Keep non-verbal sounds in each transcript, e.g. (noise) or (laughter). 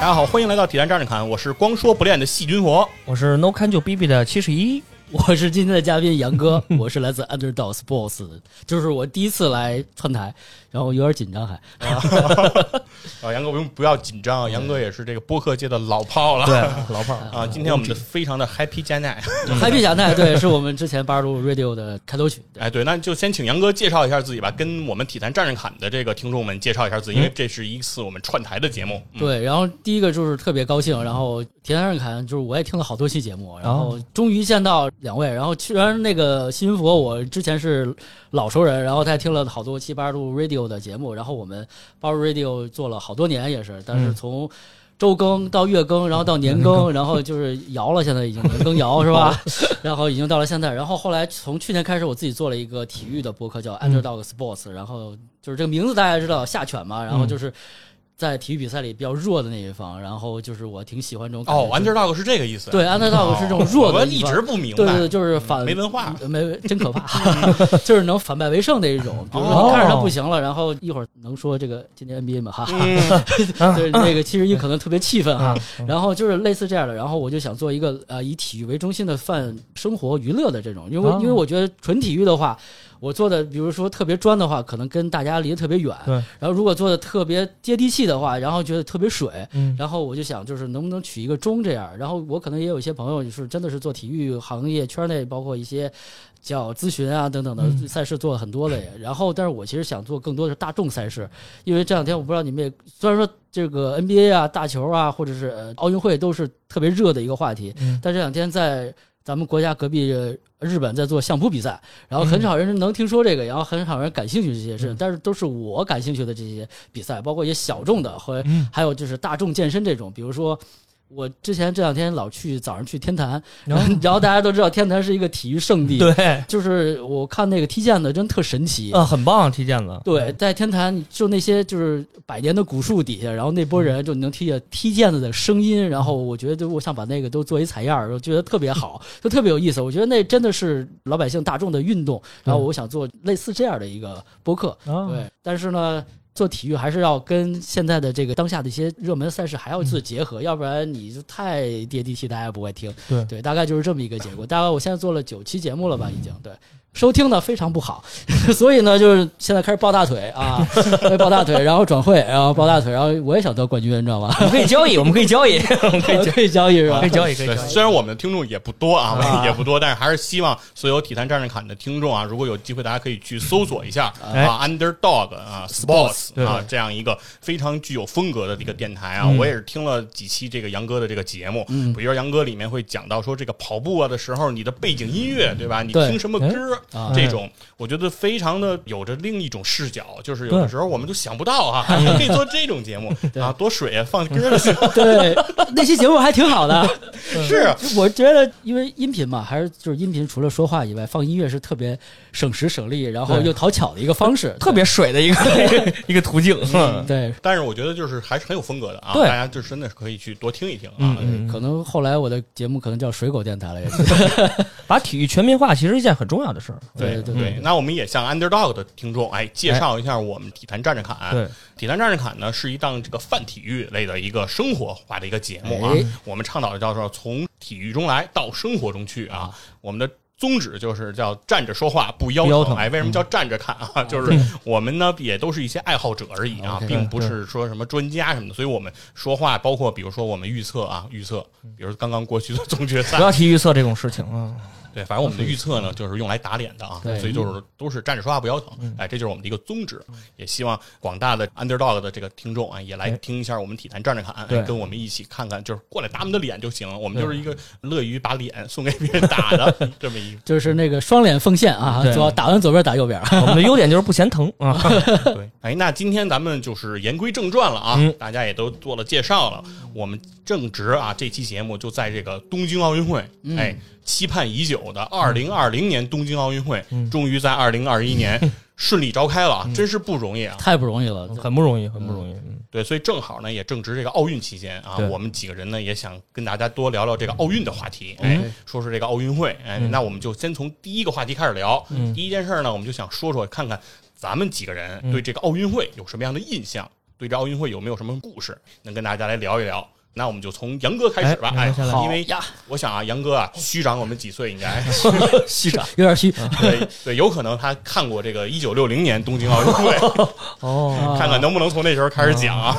大家好，欢迎来到体坛战士侃，我是光说不练的细菌佛。我是 No Can 就 B B 的七十一，我是今天的嘉宾杨哥，(laughs) 我是来自 Underdog Sports，就是我第一次来串台，然后有点紧张还。(laughs) 啊，杨哥不用不要紧张啊，杨哥也是这个播客界的老炮了。对，(laughs) 老炮啊，今天我们的非常的 Happy 加奈。(laughs) Happy 加奈对，是我们之前八十度 Radio 的开头曲。哎，对，那就先请杨哥介绍一下自己吧，跟我们体坛战士侃的这个听众们介绍一下自己，因为这是一次我们串台的节目。嗯对，然后第一个就是特别高兴，然后铁三上侃就是我也听了好多期节目，然后终于见到两位，然后虽然那个新云佛我之前是老熟人，然后他也听了好多期八十度 Radio 的节目，然后我们 Bar Radio 做了好多年也是，但是从周更到月更，然后到年更，然后就是摇了，现在已经年更摇是吧？(laughs) 然后已经到了现在，然后后来从去年开始，我自己做了一个体育的播客，叫 Underdog Sports，然后就是这个名字大家知道下犬嘛，然后就是。在体育比赛里比较弱的那一方，然后就是我挺喜欢这种感觉哦，Underdog 是这个意思。对，Underdog 是这种弱的我一直不明白。对对对，就是反没文化，没真可怕 (laughs) (laughs) 就是能反败为胜的一种。比如说你看着他不行了，然后一会儿能说这个今天 NBA 嘛哈，(laughs) 对那个七十一可能特别气愤哈，然后就是类似这样的，然后我就想做一个呃以体育为中心的泛生活娱乐的这种，因为因为我觉得纯体育的话。我做的，比如说特别专的话，可能跟大家离得特别远。对。然后如果做的特别接地气的话，然后觉得特别水。嗯。然后我就想，就是能不能取一个中这样。然后我可能也有一些朋友，就是真的是做体育行业圈内，包括一些叫咨询啊等等的赛事做了很多的。(laughs) 然后，但是我其实想做更多的是大众赛事，因为这两天我不知道你们也，虽然说这个 NBA 啊、大球啊，或者是呃奥运会都是特别热的一个话题，嗯、但这两天在。咱们国家隔壁日本在做相扑比赛，然后很少人能听说这个，然后很少人感兴趣这些事，但是都是我感兴趣的这些比赛，包括一些小众的和还有就是大众健身这种，比如说。我之前这两天老去早上去天坛，然 (laughs) 后然后大家都知道天坛是一个体育圣地，对，就是我看那个踢毽子真特神奇啊，很棒踢毽子。对，在天坛就那些就是百年的古树底下，然后那波人就能听见踢毽子的声音，然后我觉得我想把那个都做一采样，我觉得特别好，就特别有意思。我觉得那真的是老百姓大众的运动，然后我想做类似这样的一个播客，对，但是呢。做体育还是要跟现在的这个当下的一些热门赛事还要做结合，嗯、要不然你就太接地气，大家不会听。对对，大概就是这么一个结果。大概我现在做了九期节目了吧，已经对。收听呢非常不好，(laughs) 所以呢，就是现在开始抱大腿啊，(laughs) 抱大腿，然后转会，然后抱大腿，然后我也想得冠军，你知道吗？我们可以交易，(laughs) 我们可以交易，我们可以可以交易是吧？可以交易，可以交易。虽然我们的听众也不多啊，啊也不多，但是还是希望所有体坛战士侃的听众啊，如果有机会，大家可以去搜索一下哎啊，Underdog 啊，Sports 啊，这样一个非常具有风格的一个电台啊。嗯我也是听了几期这个杨哥的这个节目，比如说杨哥里面会讲到说这个跑步啊的时候，你的背景音乐对吧？你听什么歌啊。这种。我觉得非常的有着另一种视角，就是有的时候我们都想不到啊，(laughs) 还可以做这种节目啊，多水啊，放歌的时候，对，那期节目还挺好的。(laughs) 是，我觉得因为音频嘛，还是就是音频除了说话以外，放音乐是特别省时省力，然后又讨巧的一个方式，特别水的一个 (laughs) 一个途径。对，但是我觉得就是还是很有风格的啊，对。大家就真的是可以去多听一听啊。可能后来我的节目可能叫水狗电台了，也把体育全民化其实是一件很重要的事儿。对对对，那我们也向 Underdog 的听众哎介绍一下我们体坛站着侃。对，体坛站着侃呢是一档这个泛体育类的一个生活化的一个节目啊。哎我们倡导的叫做从体育中来到生活中去啊。我们的宗旨就是叫站着说话不腰疼哎，为什么叫站着看啊？就是我们呢也都是一些爱好者而已啊并不是说什么专家什么的，所以我们说话包括比如说我们预测啊，预测，比如刚刚过去的总决赛不，要提预测这种事情啊。对，反正我们的预测呢，就是用来打脸的啊，对所以就是都是站着说话不腰疼，哎，这就是我们的一个宗旨。也希望广大的 underdog 的这个听众啊，也来听一下我们体坛站着看，哎跟我们一起看看，就是过来打我们的脸就行。我们就是一个乐于把脸送给别人打的 (laughs) 这么一个。就是那个双脸奉献啊，对左打完左边打右边。我们的优点就是不嫌疼 (laughs) 啊。对，哎，那今天咱们就是言归正传了啊，嗯大家也都做了介绍了，我们正值啊这期节目就在这个东京奥运会，哎，期盼已久的二零二零年东京奥运会，终于在二零二一年顺利召开了啊，真是不容易啊。太不容易了，很不容易，很不容易。嗯。对，所以正好呢，也正值这个奥运期间啊，我们几个人呢也想跟大家多聊聊这个奥运的话题，嗯。哎，说说这个奥运会，哎，那我们就先从第一个话题开始聊。嗯。第一件事呢，我们就想说说看看咱们几个人对这个奥运会有什么样的印象，对这奥运会有没有什么故事，能跟大家来聊一聊。那我们就从杨哥开始吧，哎因为呀我想啊，杨哥啊，虚长我们几岁应该，(laughs) 虚长有点虚。(laughs) 对对，有可能他看过这个一九六零年东京奥运会，(laughs) 哦，看看能不能从那时候开始讲啊。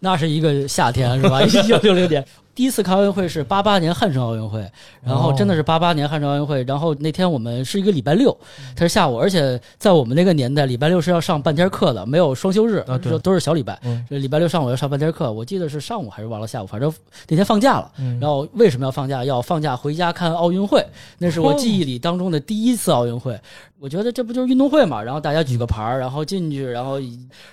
那是一个夏天是吧？一九六零年。第一次看奥运会是八八年汉城奥运会，然后真的是八八年汉城奥运会，然后那天我们是一个礼拜六，它是下午，而且在我们那个年代，礼拜六是要上半天课的，没有双休日，啊对都都是小礼拜。嗯这礼拜六上午要上半天课，我记得是上午还是忘了下午，反正那天放假了。嗯然后为什么要放假？要放假回家看奥运会，那是我记忆里当中的第一次奥运会。我觉得这不就是运动会嘛？然后大家举个牌儿，然后进去，然后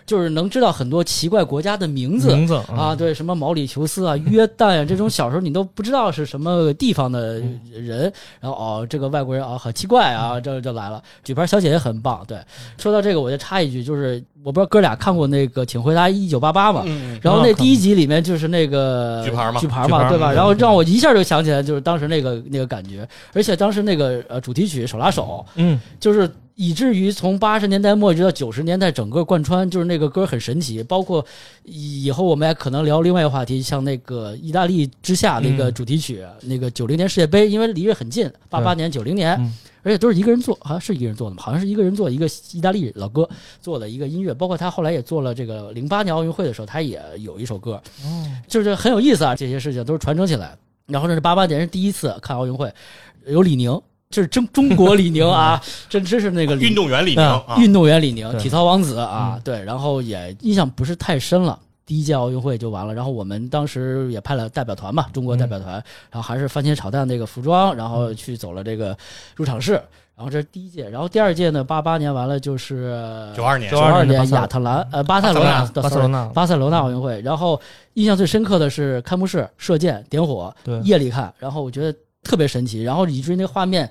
就是能知道很多奇怪国家的名字。名字啊，，对，什么毛里求斯啊、约旦啊，这种小时候你都不知道是什么地方的人，然后哦，这个外国人啊，很奇怪啊，这就来了。举牌小姐姐很棒，对。说到这个，我就插一句，就是我不知道哥俩看过那个《请回答一九八八》吗？嗯，然后那第一集里面就是那个举牌嘛举牌嘛，对吧？嗯然后让我一下就想起来，就是当时那个那个感觉，而且当时那个呃主题曲《手拉手》，嗯，就是以至于从八十年代末一直到九十年代，整个贯穿，就是那个歌很神奇。包括以后我们也可能聊另外一个话题，像那个意大利之下那个主题曲，那个九零年世界杯，因为离着很近，八八年、九零年。嗯而且都是一个人做，好像是一个人做的嘛，好像是一个人做一个意大利老哥做的一个音乐，包括他后来也做了这个零八年奥运会的时候，他也有一首歌，哦，就是很有意思啊，这些事情都是传承起来。然后这是八八年是第一次看奥运会，有李宁，这是中中国李宁啊，(laughs) 真真是那个运动员李宁运动员李宁，体操王子啊，对，然后也印象不是太深了。第一届奥运会就完了，然后我们当时也派了代表团嘛，中国代表团，然后还是番茄炒蛋那个服装，然后去走了这个入场式，然后这是第一届，然后第二届呢，八八年完了就是九二年。九二年亚特兰呃巴塞罗那巴塞罗那，巴塞罗那。奥运会，然后印象最深刻的是开幕式射箭点火，对。夜里看，然后我觉得特别神奇，然后以至于那个画面，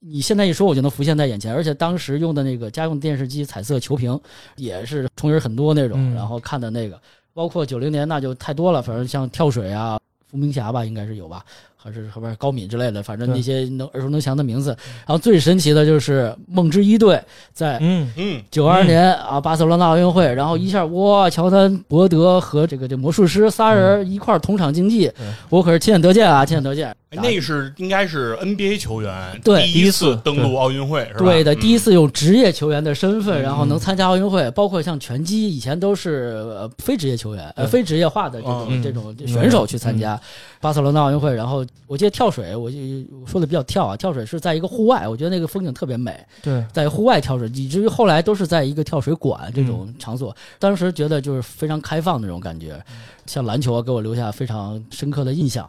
你现在一说我就能浮现在眼前，而且当时用的那个家用电视机彩色球屏也是重影很多那种，嗯。然后看的那个，包括九零年那就太多了，反正像跳水啊，伏明霞吧应该是有吧。还是后边高敏之类的，反正那些能耳熟能详的名字。然后最神奇的就是梦之一队在嗯，嗯，九二年啊，巴塞罗那奥运会，然后一下哇，乔丹、伯德和这个这魔术师仨人一块儿同场竞技对，我可是亲眼得见啊，亲眼得见。哎那是应该是 NBA 球员对第一次登陆奥运会是吧？对的，嗯第一次用职业球员的身份，嗯然后能参加奥运会，包括像拳击，以前都是呃非职业球员，呃非职业化的这种嗯这种选手去参加巴塞罗那奥运会。然后我记得跳水，我就我说的比较跳啊，跳水是在一个户外，我觉得那个风景特别美。对，在户外跳水，以至于后来都是在一个跳水馆这种场所。当时觉得就是非常开放的那种感觉，像篮球啊，给我留下非常深刻的印象。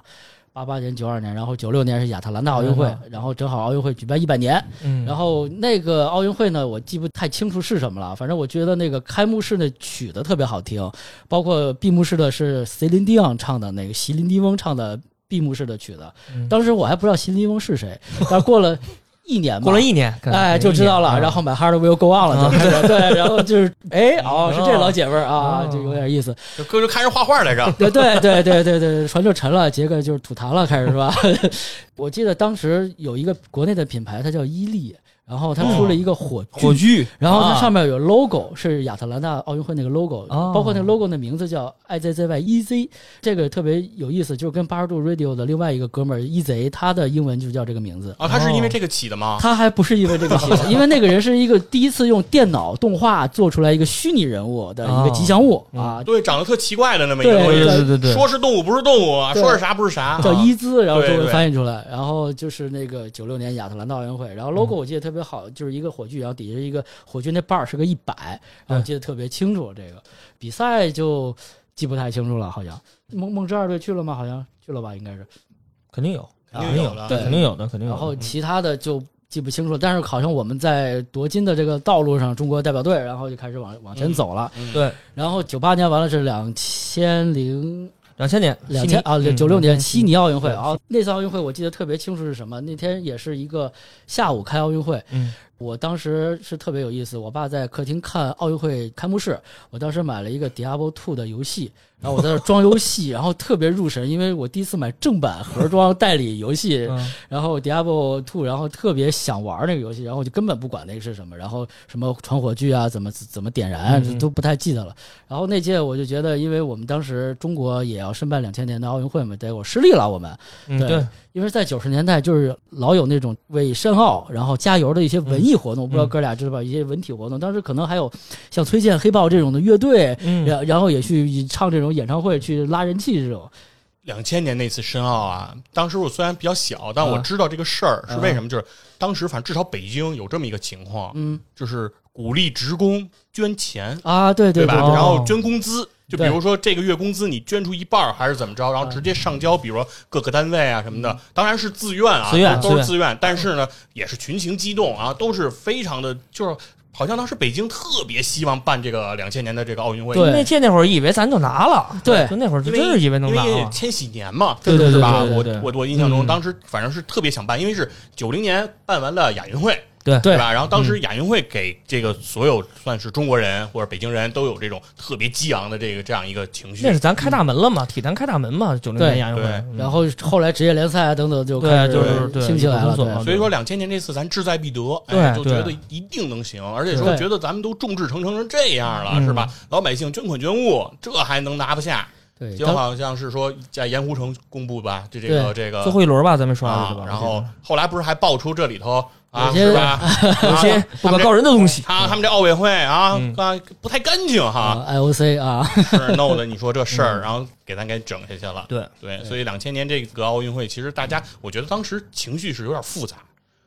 八八年、九二年，然后九六年是亚特兰大奥运会然后正好奥运会举办一百年。嗯，然后那个奥运会呢，我记不太清楚是什么了，反正我觉得那个开幕式的曲子特别好听，包括闭幕式的是 Celine Dion 唱的那个席琳迪翁唱的闭幕式的曲子。嗯当时我还不知道席琳迪翁是谁，但过了一年吧，过了一年，哎，就知道了。然后买 Hard Will Go On 了，对对，(laughs) 然后就是哎，哦，是这老姐们儿啊哦，就有点意思。就哥就开始画画来着。(laughs) 对对对对对对，船就沉了，杰克就是吐痰了，开始是吧？(laughs) 我记得当时有一个国内的品牌，它叫伊利。然后他出了一个火火炬，然后它啊。上面有 logo，是亚特兰大奥运会那个 logo，、哦。包括那个 logo 的名字叫 IZZY EZ，这个特别有意思，就是跟八十度 Radio 的另外一个哥们儿 EZ，他的英文就叫这个名字。啊，他是因为这个起的吗？他还不是因为这个起的，(laughs) 因为那个人是一个第一次用电脑动画做出来一个虚拟人物的一个吉祥物、哦啊，对，长得特奇怪的那么一个对东西，对对对。说是动物不是动物，说是啥不是啥，叫啊伊兹，然后中文翻译出来，然后就是那个九六年亚特兰大奥运会，然后嗯。logo 我记得特别好，就是一个火炬，然后底下一个火炬那把儿是个一百，然后我记得特别清楚。这个比赛就记不太清楚了，好像梦梦之二队去了吗？好像去了吧，应该是。肯定有，肯定有的对肯定有的，肯定有。然后其他的就记不清楚，但是好像我们在夺金的这个道路上，中国代表队，然后就开始往往前走了。嗯对，然后九八年完了是两千零两千年，两千啊，嗯九六年悉尼奥运会啊，那次奥运会我记得特别清楚是什么？那天也是一个下午开奥运会，嗯。我当时是特别有意思，我爸在客厅看奥运会开幕式，我当时买了一个 Diablo Two 的游戏，然后我在那装游戏，(laughs) 然后特别入神，因为我第一次买正版盒装代理游戏，嗯然后 Diablo Two，然后特别想玩那个游戏，然后我就根本不管那个是什么，然后什么传火炬啊，怎么怎么点燃都不太记得了。然后那届我就觉得，因为我们当时中国也要申办两千年的奥运会嘛，结果失利了我们，对因为在九十年代就是老有那种为申奥然后加油的一些文艺活动，不知道哥俩知道吧？一些文体活动，当时可能还有像崔健、黑豹这种的乐队，嗯然然后也去唱这种演唱会去拉人气这种。两千年那次申奥啊，当时我虽然比较小，但我啊知道这个事儿是为什么，就是当时反正至少北京有这么一个情况，嗯。就是鼓励职工捐钱，啊，对对吧？哦然后捐工资。就比如说这个月工资你捐出一半儿还是怎么着，然后直接上交，比如说各个单位啊什么的，当然是自愿啊，自愿都是自愿，但是呢也是群情激动啊，都是非常的，就是好像当时北京特别希望办这个两千年的这个奥运会，对。那届那会儿以为咱就拿了，对。就那会儿就真是以为能拿了。为千禧年嘛，对对对是吧？对对对。我我我印象中，嗯。当时反正是特别想办，因为是九零年办完了亚运会，对对吧？然后当时亚运会给这个所有算是中国人或者北京人都有这种特别激昂的这个这样一个情绪那。是咱开大门了嘛，体坛开大门嘛，九零年亚运会然后后来职业联赛啊等等就开始就是兴起来了，所以说，两千年这次咱志在必得，就觉得一定能行，而且说觉得咱们都众志成城成这样了，嗯是吧？老百姓捐款捐物，这还能拿不下？对，就好像是说在盐湖城公布吧，就这个这个最后一轮吧，咱们说啊？然后后来不是还爆出这里头啊，有些是吧？(laughs) 有些不可告人的东西，他他们这奥委会啊嗯啊不太干净哈，啊 IOC 啊，是弄的你说这事儿，然后给咱给整下去了。对，对，所以两千年这个奥运会，其实大家我觉得当时情绪是有点复杂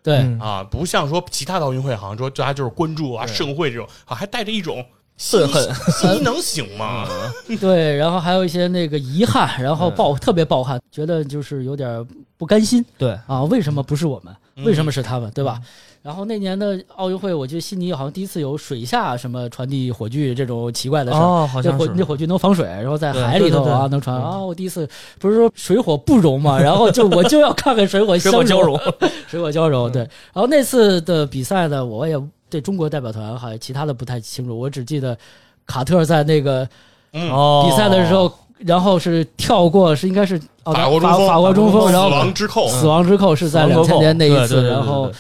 对嗯啊，不像说其他的奥运会，好像说大家就是关注啊盛会这种，啊还带着一种愤恨能行吗？(laughs) 对，然后还有一些那个遗憾，然后嗯抱特别抱憾，觉得就是有点不甘心对，啊，为什么不是我们？嗯为什么是他们，对吧？然后那年的奥运会，我记得悉尼好像第一次有水下什么传递火炬这种奇怪的事儿。哦，好那像是火那火炬能防水，然后在海里头啊能传嗯啊！我第一次不是说水火不容嘛，然后就我就要看看水火水相火交融，(laughs) 水火交融。嗯对，然后那次的比赛呢，我也对中国代表团还有其他的不太清楚，我只记得卡特在那个比赛的时候，然后是跳过，是应该是哦法法国中锋，法国中锋，然死后亡之扣，死亡之扣是在两千年那一次，然后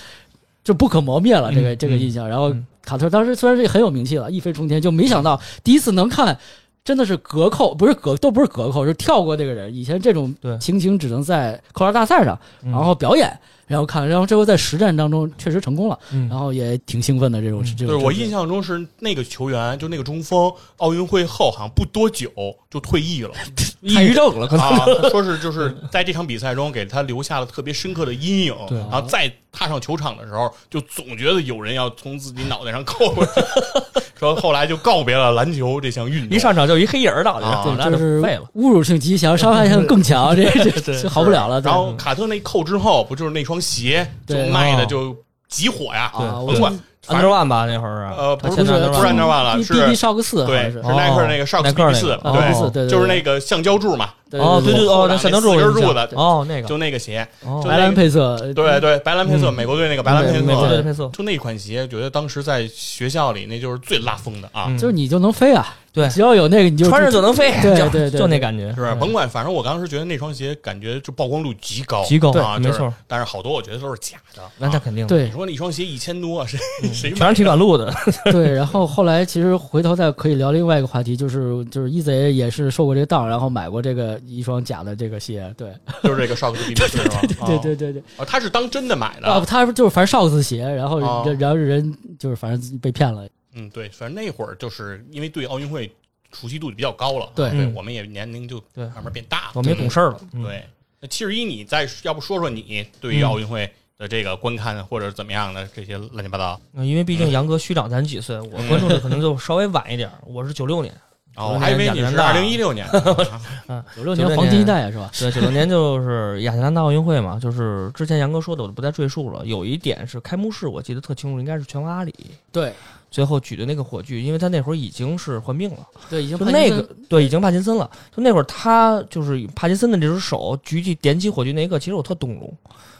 就不可磨灭了这个嗯这个印象。然后嗯卡特当时虽然是很有名气了，一飞冲天，就没想到第一次能看。真的是隔扣，不是隔，都不是隔扣，是跳过这个人。以前这种对情形只能在扣篮大赛上，嗯然后表演，然后看，然后这回在实战当中确实成功了，嗯然后也挺兴奋的。这种嗯这种，对我印象中是那个球员，就那个中锋，奥运会后好像不多久就退役了 (laughs) 抑郁症了，可能啊，说是就是在这场比赛中给他留下了特别深刻的阴影，对然后再踏上球场的时候，就总觉得有人要从自己脑袋上扣过去，(laughs) 说后来就告别了篮球这项运动。一上场就一黑影儿到啊那就是废了。侮辱性极强，伤害性更强，(laughs) 这这这好不了了。然后卡特那扣之后，不就是那双鞋就卖的就极火呀？甭管，反 Under 正 One 吧那会儿啊，呃不是不是 Under 不是 One Under One 了是 B B 少个四，对，是。是耐克那个 Sharks 耐克 BB 那四个，对就是那个橡胶柱嘛，对哦，对对哦，那山东柱四根有印象柱子哦，那个。就那个鞋，哦。就白蓝配色，对对，白蓝配色，嗯。美国队那个白蓝配美国队的色，配色，就那款鞋，觉得当时在学校里那就是最拉风的啊，嗯。就是你就能飞啊，对。只要有那个你就穿着就能飞，对对对就那感觉，是吧？甭管，反正我当时觉得那双鞋感觉就曝光度极高，极高啊，没错。但是好多我觉得都是假的，啊那那肯定，对。你说那一双鞋一千多，谁 (laughs) 谁全是铁管路的，(laughs) 对，然后后来其实回头再可以聊另外一个话题，就是就是一贼也是受过这个当，然后买过这个一双假的这个鞋，对。就是这个少克斯吧？对对对对，哦，他是当真的买的。啊，的，他就是反正少克斯鞋，然后哦。然后人就是反正被骗了，嗯，对，反正那会儿就是因为对奥运会熟悉度就比较高了，对。对，嗯。我们也年龄就对。慢慢变大了，我们也懂事儿了，嗯，对，那七十一，你再要不说说你对于嗯。奥运会的这个观看或者怎么样的这些乱七八糟？嗯因为毕竟杨哥虚长咱几岁，我关注的可能就稍微晚一点，我是九六年，哦，我还以为你是二零一六年的，(laughs) 九六年黄金一代啊，是吧？对，九六年就是亚特兰大奥运会嘛，就是之前杨哥说的，我就不再赘述了。有一点是开幕式，我记得特清楚，应该是拳王阿里对最后举的那个火炬，因为他那会儿已经是患病了，对，已经就那帕金森个对已经帕金森了，就那会儿他就是帕金森的这只手举起点起火炬那一刻，其实我特动容。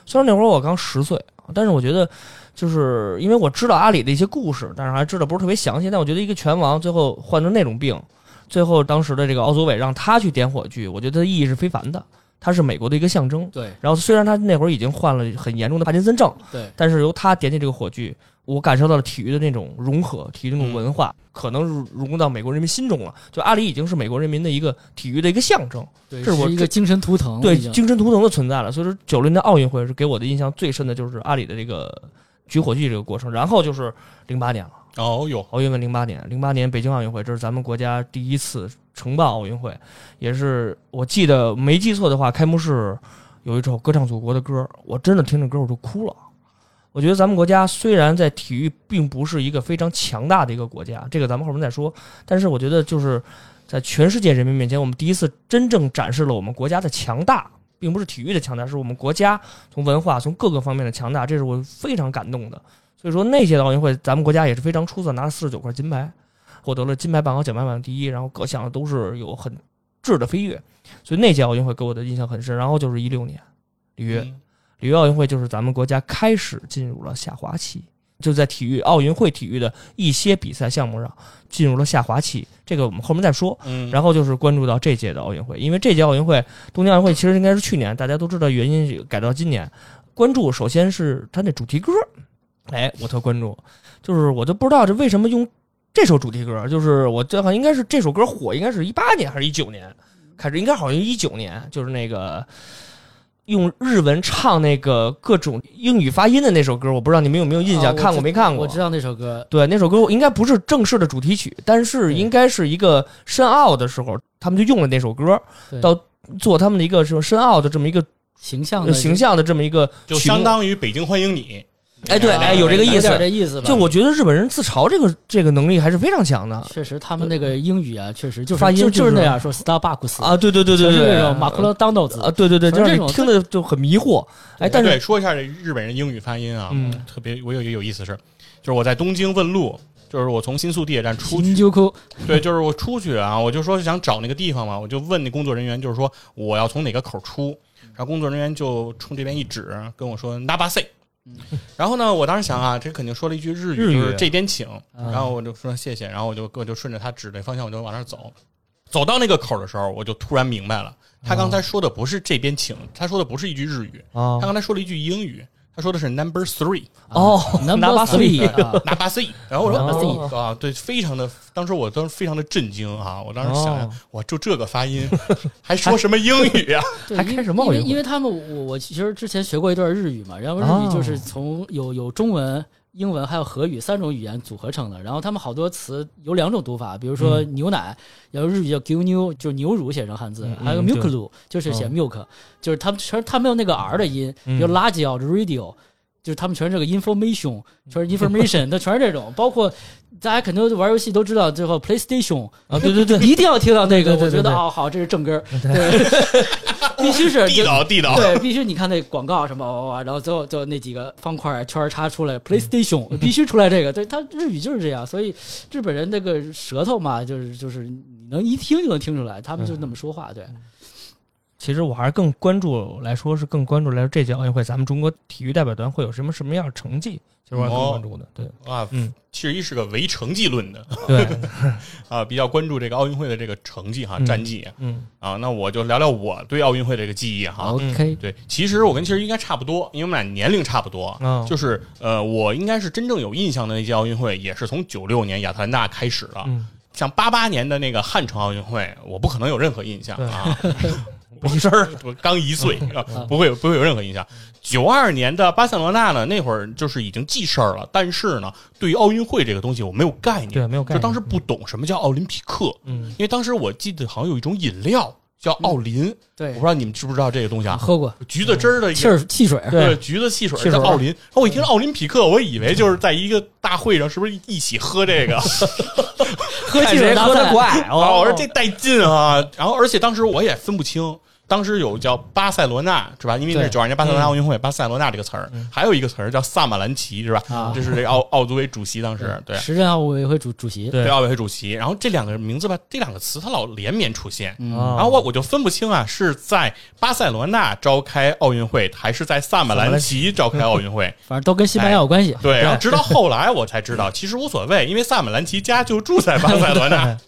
虽然那会儿我刚十岁，但是我觉得就是因为我知道阿里的一些故事，但是还知道不是特别详细。但我觉得一个拳王最后患成那种病，最后当时的这个奥组委让他去点火炬，我觉得意义是非凡的。他是美国的一个象征。对然后虽然他那会儿已经患了很严重的帕金森症，对但是由他点起这个火炬，我感受到了体育的那种融合，体育那种文化，可能融融入到美国人民心中了。就阿里已经是美国人民的一个体育的一个象征，对，这是我一个精神图腾，对精神图腾的存在了。所以说，九零年奥运会是给我的印象最深的就是阿里的这个举火炬这个过程，然后就是零八年了。哦哟，奥运会零八年，零八年北京奥运会，这是咱们国家第一次承办奥运会，也是我记得没记错的话，开幕式有一首歌唱祖国的歌，我真的听着歌我就哭了。我觉得咱们国家虽然在体育并不是一个非常强大的一个国家，这个咱们后面再说，但是我觉得就是在全世界人民面前，我们第一次真正展示了我们国家的强大，并不是体育的强大，是我们国家从文化从各个方面的强大，这是我非常感动的。所以说那届的奥运会，咱们国家也是非常出色，拿了四十九块金牌，获得了金牌榜和奖牌榜第一，然后各项都是有很质的飞跃，所以那届奥运会给我的印象很深。然后就是一六年里约，嗯里约奥运会就是咱们国家开始进入了下滑期，就在体育奥运会体育的一些比赛项目上进入了下滑期，这个我们后面再说。嗯，然后就是关注到这届的奥运会，因为这届奥运会东京奥运会其实应该是去年，大家都知道原因改到今年。关注首先是它那主题歌，哎，我特关注，就是我就不知道这为什么用这首主题歌，就是我这好像应该是这首歌火，应该是一八年还是一九年开始，应该好像一九年，就是那个。用日文唱那个各种英语发音的那首歌，我不知道你们有没有印象，啊看过没看过？我知道那首歌，对，那首歌应该不是正式的主题曲，但是应该是一个申奥的时候，他们就用了那首歌对到做他们的一个什么申奥的这么一个形象的形象的这么一个就相当于北京欢迎你，哎对啊哎有这个意思有点这意思吧？就我觉得日本人自嘲这个这个能力还是非常强的确实他们那个英语啊，确实就是发音就就是那样说 Starbucks 啊，对对对对对，那种马库罗当豆子啊，对对对，就是这种听的就很迷惑。哎，但对是说一下这日本人英语发音啊，嗯特别我有一个有意思的事，就是我在东京问路。就是我从新宿地铁站出去，对，就是我出去啊，我就说想找那个地方嘛，我就问那工作人员，就是说我要从哪个口出，然后工作人员就冲这边一指，跟我说 n a b a s 然后呢，我当时想啊，这肯定说了一句日语，日语。就是这边请，嗯然后我就说谢谢，然后我就我就顺着他指的方向，我就往那儿走。走到那个口的时候，我就突然明白了，他刚才说的不是这边请，他说的不是一句日语，啊。他刚才说了一句英语，他说的是 number three，哦 Number 拿把 three (laughs) 然后我说、哦。啊，对，非常的，当时我当时非常的震惊啊！我当时想想，哦。哇，就这个发音，(laughs) 还说什么英语啊？还 (laughs) 开什么奥运会因为因为他们我我其实之前学过一段日语嘛，然后日哦语就是从有有中文、英文还有和语三种语言组合成的，然后他们好多词有两种读法，比如说牛奶，然后日语叫 g new，就是牛乳写成汉字，嗯还有嗯 milk 对乳，就是写哦。Milk，就是他们全他没有那个 r 的音，嗯。比如 radio 就 radio。就是他们全是这个 information，全是 information，它全是这种，包括大家肯定玩游戏都知道，最后 PlayStation 啊，对对对，一定要听到那个，我觉得哦好，这是正根儿，对，(laughs) 必须是地道地道，对，必须你看那广告什么然后最后就那几个方块圈儿插出来，PlayStation (laughs) 必须出来这个，对，他日语就是这样，所以日本人那个舌头嘛，就是就是你能一听就能听出来，他们就那么说话，对，其实我还是更关注来说是更关注来说这届奥运会咱们中国体育代表团会有什么什么样的成绩，其实我还更关注的。对，啊，嗯，其实一是个唯成绩论的对，(laughs) 啊，比较关注这个奥运会的这个成绩哈，嗯战绩嗯啊。那我就聊聊我对奥运会这个记忆哈。OK，对，其实我跟其实应该差不多，因为我们俩年龄差不多。嗯就是呃，我应该是真正有印象的那届奥运会，也是从九六年亚特兰大开始了。嗯，像八八年的那个汉城奥运会，我不可能有任何印象啊，(laughs) 没事儿。(laughs) 我刚一岁，啊不会有不会有任何影响。九二年的巴塞罗那呢，那会儿就是已经记事儿了，但是呢，对于奥运会这个东西我没有概念，对没有概念就当时不懂什么叫奥林匹克，嗯，因为当时我记得好像有一种饮料叫奥林，对我不知道你们知不知道这个东西啊，喝过橘子汁儿的一汽汽水，对对，橘子汽水叫奥林。我一听奥林匹克，我以为就是在一个大会上，是不是一起喝这个？(laughs) 喝汽水喝的赛，怪啊，我说这带劲啊！然后而且当时我也分不清，当时有叫巴塞罗那是吧？因为那是对九二年巴塞罗那奥运会，巴塞罗那这个词儿，还有一个词儿叫萨马兰奇是吧？啊这是这个奥奥组委主席当时对。时任奥委会主主席，对对奥委会主席，然后这两个名字吧，这两个词它老连绵出现，然后我我就分不清啊，是在巴塞罗那召开奥运会，还是在萨马兰奇召开奥运会？(laughs) 反正都跟西班牙有关系。对，然后直到后来我才知道，(laughs) 其实无所谓，因为萨马兰奇家就住在巴塞罗那。(laughs)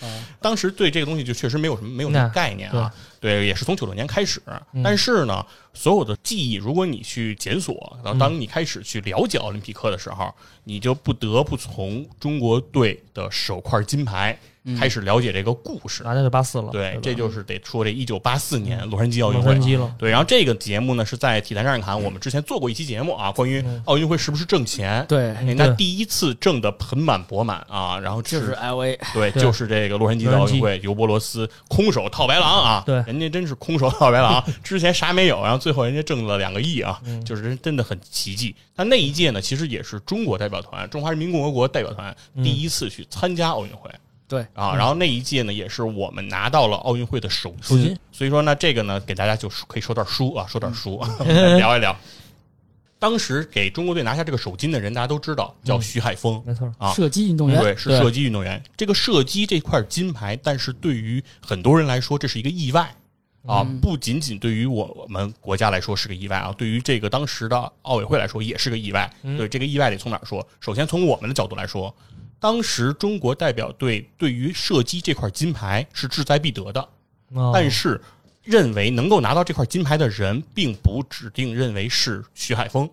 嗯当时对这个东西就确实没有什么没有什么概念啊。对，也是从九六年开始，嗯。但是呢，所有的记忆，如果你去检索，然后当你开始去了解奥林匹克的时候，你就不得不从中国队的首块金牌开始了解这个故事。啊，那就八四了。对，吧这就是得说这一九八四年洛杉矶奥运洛会杉矶了。对，然后这个节目呢是在体坛上看，我们之前做过一期节目啊，关于嗯奥运会是不是挣钱？对哎，那第一次挣得盆满钵满啊，然后就是 L A，对，对就是这个洛杉矶的奥运会，尤伯罗斯空手套白狼啊，对人家真是空手套白狼，(laughs) 之前啥没有，然后最后人家挣了两个亿啊，嗯就是真真的很奇迹。但那一届呢，其实也是中国代表团，中华人民共和国代表团嗯第一次去参加奥运会。对啊，然后那一届呢，也是我们拿到了奥运会的首首金所以说呢，这个呢，给大家就可以说点书啊，说点书，(laughs) 聊一聊。(laughs) 当时给中国队拿下这个首金的人，大家都知道，叫徐海峰。没错。啊射击运动员，对，是射击运动员。这个射击这块金牌，但是对于很多人来说，这是一个意外啊！不仅仅对于我们国家来说是个意外啊，对于这个当时的奥委会来说也是个意外。对，这个意外得从哪儿说？首先从我们的角度来说，当时中国代表队对于射击这块金牌是志在必得的，哦。但是认为能够拿到这块金牌的人，并不指定认为是徐海峰。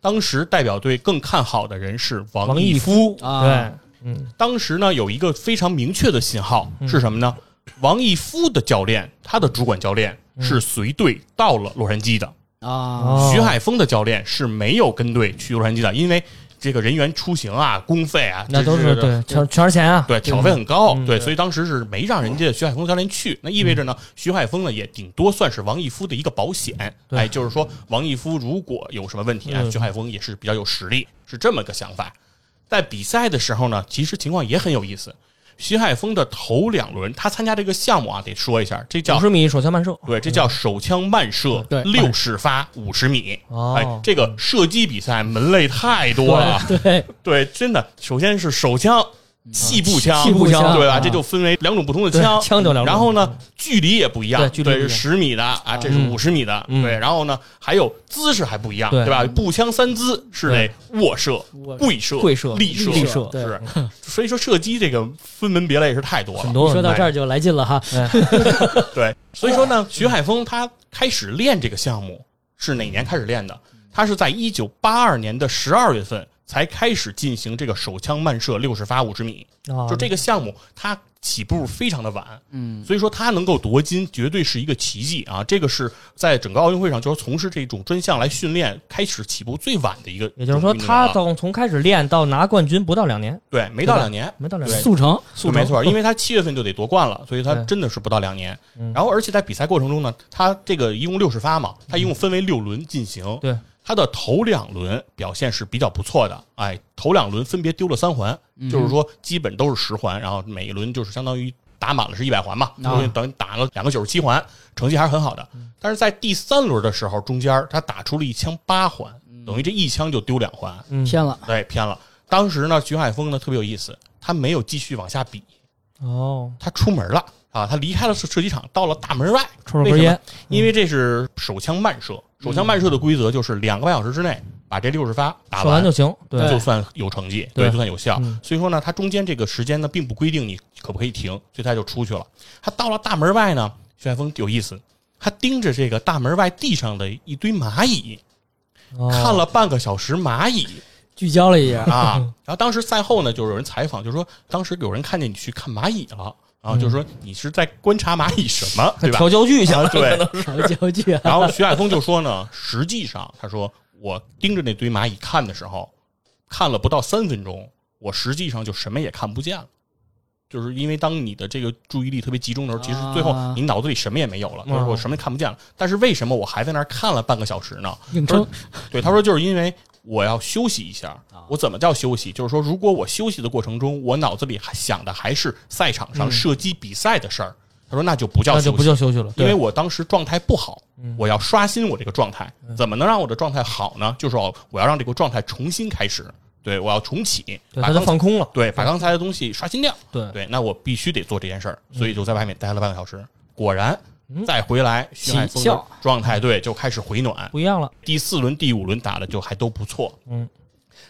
当时代表队更看好的人是王王义义夫。啊，对，嗯，当时呢，有一个非常明确的信号是什么呢？王义夫的教练，他的主管教练是随队到了洛杉矶的，啊，哦。徐海峰的教练是没有跟队去洛杉矶的，因为这个人员出行啊、公费啊，那都是对，全全是钱啊。对，挑费很高，对，所以当时是没让人家徐海峰教练去，那意味着呢，徐海峰呢也顶多算是王义夫的一个保险，哎，就是说王义夫如果有什么问题啊，嗯徐海峰也是比较有实力，是这么个想法。在比赛的时候呢，其实情况也很有意思。徐海峰的头两轮，他参加这个项目啊，得说一下，这叫五十米手枪慢射。对，这叫手枪慢射，对六十发五十米。哦哎，这个射击比赛门类太多了，对，对，真的，首先是手枪、气步枪、气步枪对吧？啊。这就分为两种不同的枪，枪就两种。然后呢，距离也不一样，对是十米的啊，这是嗯五十米的，嗯。对。然后呢，还有姿势还不一样，对。对吧？步枪三姿是那卧射、我跪射、跪射立射、立射是。所以说射击这个分门别类是太多了，很多说到这儿就来劲了哈，(laughs) 对，所以说呢，徐海峰他开始练这个项目是哪年开始练的？他是在一九八二年的十二月份才开始进行这个手枪慢射六十发五十米。啊就这个项目，它起步非常的晚，嗯，所以说它能够夺金，绝对是一个奇迹啊！这个是在整个奥运会上，就是从事这种专项来训练，开始起步最晚的一个。也就是说，他从从开始练到拿冠军不到两年，对没到两年，没到两年。速成，速没错，因为他七月份就得夺冠了，(laughs) 所以他真的是不到两年嗯。然后，而且在比赛过程中呢，他这个一共六十发嘛，他一共分为六轮进行。对，他的头两轮表现是比较不错的，哎，头两轮分别丢了三环，就是说基本都是十环，然后每一轮就是相当于打满了是一百环嘛，啊。所以等于打了两个九十七环，成绩还是很好的。但是在第三轮的时候，中间他打出了一枪八环，等于这一枪就丢两环，嗯，偏了，对，偏了。当时呢，徐海峰呢特别有意思，他没有继续往下比，哦，他出门了。啊，他离开了射射击场，到了大门外，抽了根烟，因为这是手枪慢射，手枪慢射的规则就是两个半小时之内把这六十发打完就行。对，就算有成绩，对，就算有效。嗯所以说呢，他中间这个时间呢，并不规定你可不可以停，所以他就出去了。他到了大门外呢，徐海峰有意思，他盯着这个大门外地上的一堆蚂蚁，哦看了半个小时蚂蚁聚焦了一下，啊。(laughs) 然后当时赛后呢，就有人采访，就说当时有人看见你去看蚂蚁了，然后就说你是在观察蚂蚁什么，对吧？调焦距去了，对，调焦距啊，然后徐海峰就说呢，实际上他说我盯着那堆蚂蚁看的时候，看了不到三分钟，我实际上就什么也看不见了。就是因为当你的这个注意力特别集中的时候，其实最后啊你脑子里什么也没有了，嗯就是我什么也看不见了。但是为什么我还在那儿看了半个小时呢？硬撑对，他说就是因为我要休息一下。啊我怎么叫休息？就是说，如果我休息的过程中，我脑子里还想的还是赛场上嗯射击比赛的事儿，他说那就不叫休息，那就不叫休息了，因为我当时状态不好嗯，我要刷新我这个状态。怎么能让我的状态好呢？就是我我要让这个状态重新开始，对我要重启，把它放空了，对把刚才的东西刷新掉。对对，那我必须得做这件事儿，所以就在外面待了半个小时。果然嗯再回来，徐海峰的状态对就开始回暖。不一样了，第四轮、第五轮打的就还都不错，嗯。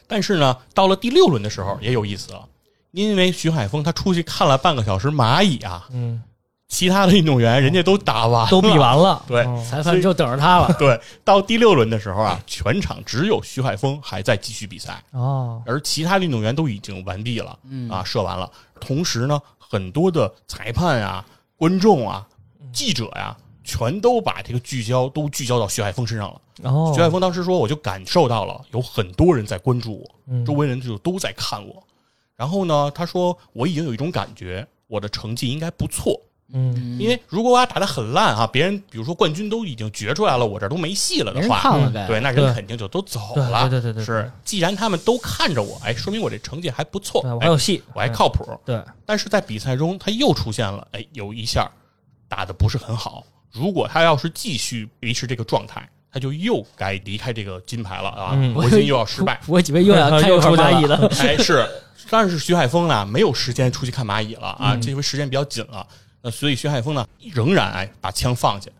但是呢，到了第六轮的时候也有意思了，因为徐海峰他出去看了半个小时蚂蚁啊，嗯，其他的运动员人家都打完了。都比完了，(laughs) 对。嗯。裁判就等着他了。(laughs) 对，到第六轮的时候啊，全场只有徐海峰还在继续比赛，哦，而其他运动员都已经完毕了，嗯。啊，射完了。同时呢，很多的裁判啊、观众啊、记者呀、全都把这个聚焦都聚焦到徐海峰身上了。哦，徐海峰当时说，我就感受到了有很多人在关注我，嗯。周围人就都在看我。然后呢，他说我已经有一种感觉，我的成绩应该不错。嗯，因为如果我要打的很烂啊，别人比如说冠军都已经决出来了，我这儿都没戏了的话，看了该对，那人肯定就都走了。对对对是，既然他们都看着我，哎，说明我这成绩还不错，我哎还有戏，我还靠谱。对，但是在比赛中，他又出现了，哎，有一下打的不是很好。如果他要是继续维持这个状态，他就又该离开这个金牌了啊，嗯国金又要失败。我以为又要看一会儿蚂蚁了。哎，是，(laughs) 但是徐海峰呢，没有时间出去看蚂蚁了啊，嗯这回时间比较紧了。那所以徐海峰呢，仍然哎把枪放下，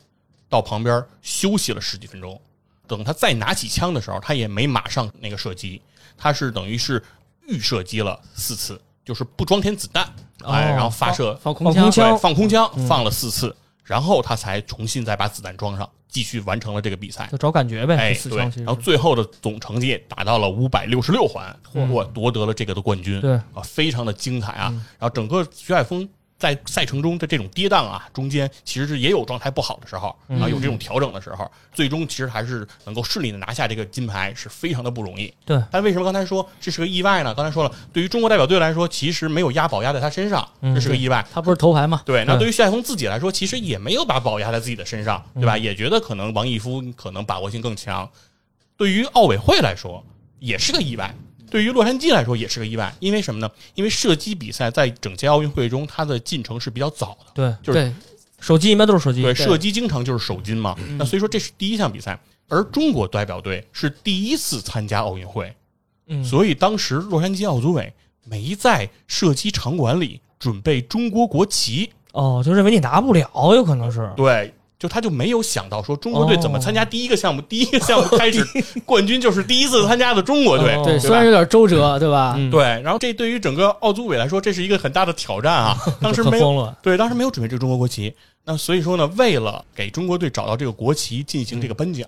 到旁边休息了十几分钟。等他再拿起枪的时候，他也没马上那个射击，他是等于是预射击了四次，就是不装填子弹，哎，哦然后发射放空枪放空枪对，放空枪嗯放了四次，然后他才重新再把子弹装上，继续完成了这个比赛。就找感觉呗，哎，对然后最后的总成绩达到了五百六十六环，嚯我夺得了这个的冠军，对啊，非常的精彩啊。嗯然后整个徐海峰在赛程中的这种跌宕啊，中间其实是也有状态不好的时候嗯啊，有这种调整的时候，最终其实还是能够顺利的拿下这个金牌，是非常的不容易。对，但为什么刚才说这是个意外呢？刚才说了，对于中国代表队来说，其实没有押宝押在他身上，嗯这是个意外。他不是头牌吗？对，那对对于谢海峰自己来说，其实也没有把宝压在自己的身上，对吧？也觉得可能王义夫可能把握性更强。对于奥委会来说，也是个意外；对于洛杉矶来说，也是个意外。因为什么呢？因为射击比赛在整届奥运会中，它的进程是比较早的。对，就是对，手机一般都是手机，对，射击经常就是手金嘛。那所以说这是第一项比赛，而中国代表队是第一次参加奥运会，嗯，所以当时洛杉矶奥组委没在射击场馆里准备中国国旗。哦，就认为你拿不了，有可能是，对，就他就没有想到说中国队怎么参哦。加第一个项目，(laughs) 第一个项目开始 (laughs) 冠军就是第一次参加的中国队，哦。对，虽然有点周折，对吧？嗯，对，然后这对于整个奥组委来说，这是一个很大的挑战啊！(laughs) 当时没有，对，当时没有准备这个中国国旗，那所以说呢，为了给中国队找到这个国旗进行这个颁奖，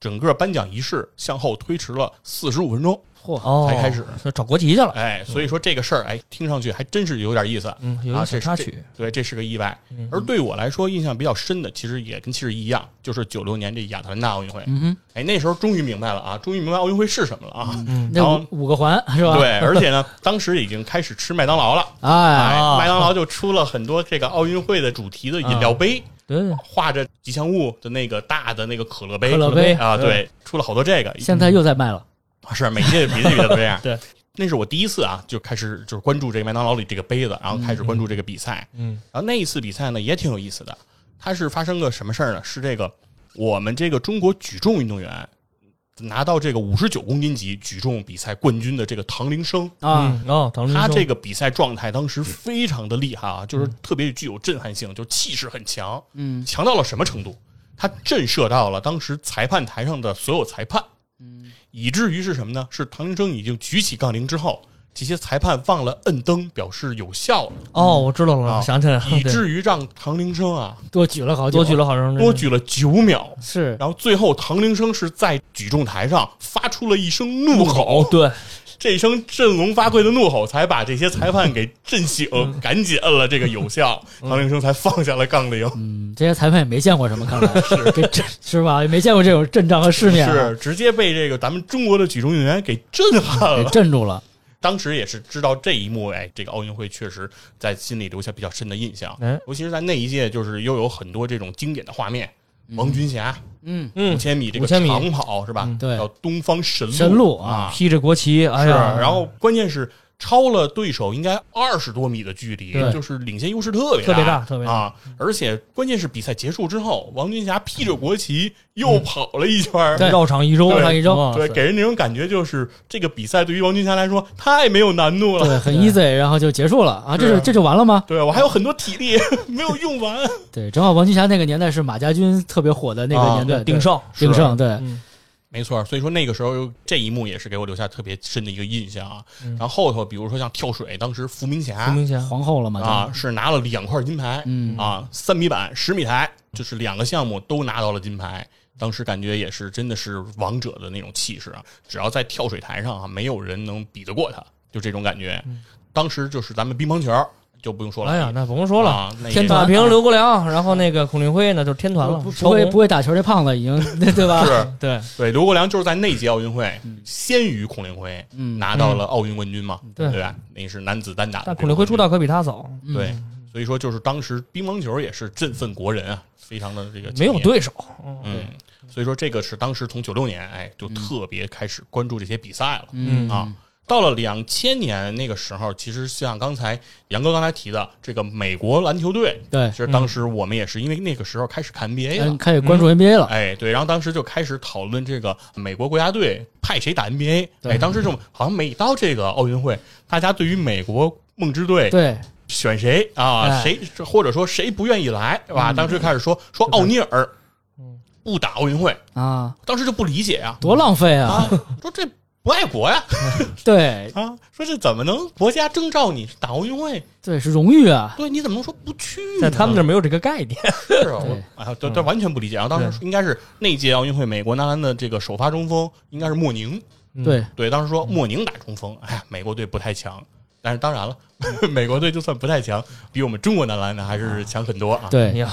整个颁奖仪式向后推迟了四十五分钟嚯，哦，才开始。就找国旗去了，哎，所以说这个事儿，哎，听上去还真是有点意思。嗯，有一啊，个这是这小插曲，对，这是个意外。嗯而对我来说，印象比较深的，其实也跟其实一样，就是九六年这亚特兰大奥运会。嗯哼，哎，那时候终于明白了啊，终于明白奥运会是什么了啊！嗯，然后五五个环是吧？对，而且呢，(laughs) 当时已经开始吃麦当劳了。哎，麦当劳就出了很多这个奥运会的主题的饮料杯，对对，画着吉祥物的那个大的那个可乐杯。可乐杯啊，对，出了好多这个。现在又在卖了。是每届别的比赛都这样。(laughs) 对，那是我第一次啊，就开始就是关注这个麦当劳里这个杯子，然后开始关注这个比赛。嗯然后那一次比赛呢也挺有意思的，它是发生个什么事儿呢？是这个我们这个中国举重运动员拿到这个五十九公斤级举重比赛冠军的这个唐林生。啊，嗯哦，唐他这个比赛状态当时非常的厉害啊，就是特别具有震撼性，就气势很强，嗯强到了什么程度？他震慑到了当时裁判台上的所有裁判，嗯以至于是什么呢？是唐林生已经举起杠铃之后，这些裁判忘了摁灯，表示有效了，哦，我知道了，啊想起来了，以至于让唐铃生啊多举了好久，多举了好长，多举了九秒。是。然后最后，唐铃生是在举重台上发出了一声怒吼，对，(laughs) 这声振聋发聩的怒吼才把这些裁判给震醒，嗯。赶紧摁了这个有效，唐铃生才放下了杠铃。嗯，这些裁判也没见过什么，看来。(laughs) 是。给震是吧？也没见过这种阵仗和世面啊，是直接被这个咱们中国的举重运动员给震撼给了。镇住了。当时也是知道这一幕，哎，这个奥运会确实在心里留下比较深的印象。嗯尤其是在那一届，就是又有很多这种经典的画面，王军霞嗯，五嗯，千米这个长跑是吧？嗯。对。叫东方神路神路啊啊，披着国旗，哎是，呀，然后关键是超了对手应该二十多米的距离，就是领先优势特别特别大特别大。啊！而且关键是比赛结束之后，王军霞披着国旗又跑了一圈。绕场一周，绕场一周。对，给人那种感觉就是这个比赛对于王军霞来说太没有难度了。对，很 easy，然后就结束了。啊，这是是这就完了吗？对我还有很多体力 (laughs) 没有用完。对，正好王军霞那个年代是马家军特别火的那个啊年代，鼎盛，对鼎盛，对，嗯没错，所以说那个时候这一幕也是给我留下特别深的一个印象啊。嗯然后后头比如说像跳水，当时伏明霞，伏明霞，皇后了嘛，啊是拿了两块金牌，嗯啊，三米板、十米台，就是两个项目都拿到了金牌。当时感觉也是真的是王者的那种气势啊！只要在跳水台上啊，没有人能比得过他，就这种感觉。当时就是咱们乒乓球就不用说了，嗯哎呀，那甭说了，天团。马平、刘国梁，然后那个孔令辉，呢就是天团了。不，会不会打球这胖子已经 (laughs) 对吧？是。(laughs) 对，对刘国梁就是在那届奥运会先于孔令辉嗯。拿到了奥运冠军嘛，对。对吧？那是男子单打但孔令辉出道可比他早，对，所以说就是当时乒乓球也是振奋国人啊，非常的这个没有对手，嗯，所以说这个是当时从九六年，哎，就特别开始关注这些比赛了、嗯。啊。到了两千年那个时候，其实像刚才杨哥刚才提的这个美国篮球队，对其，实当时我们也是因为那个时候开始看 NBA 了。嗯，，开始关注 NBA 了，哎，对，然后当时就开始讨论这个美国国家队派谁打 NBA，哎，当时这种好像每到这个奥运会，大家对于美国梦之队对，选谁啊？哎。谁或者说谁不愿意来，是吧？嗯当时开始说说奥尼尔，不打奥运会，啊，当时就不理解呀、多浪费啊！啊，说这不爱国呀，(laughs) 对 (laughs) 啊，说这怎么能国家征召你打奥运会？对，是荣誉啊！对，你怎么能说不去呢？在他们那没有这个概念，(laughs) 是啊，我对啊，对对，完全不理解。然后当时应该是那届奥运会，美国男篮的这个首发中锋应该是莫宁，嗯对，对，当时说莫宁打中锋，哎呀，美国队不太强。但是当然了，(laughs) 美国队就算不太强，比我们中国男篮呢还是强很多啊。，对，你要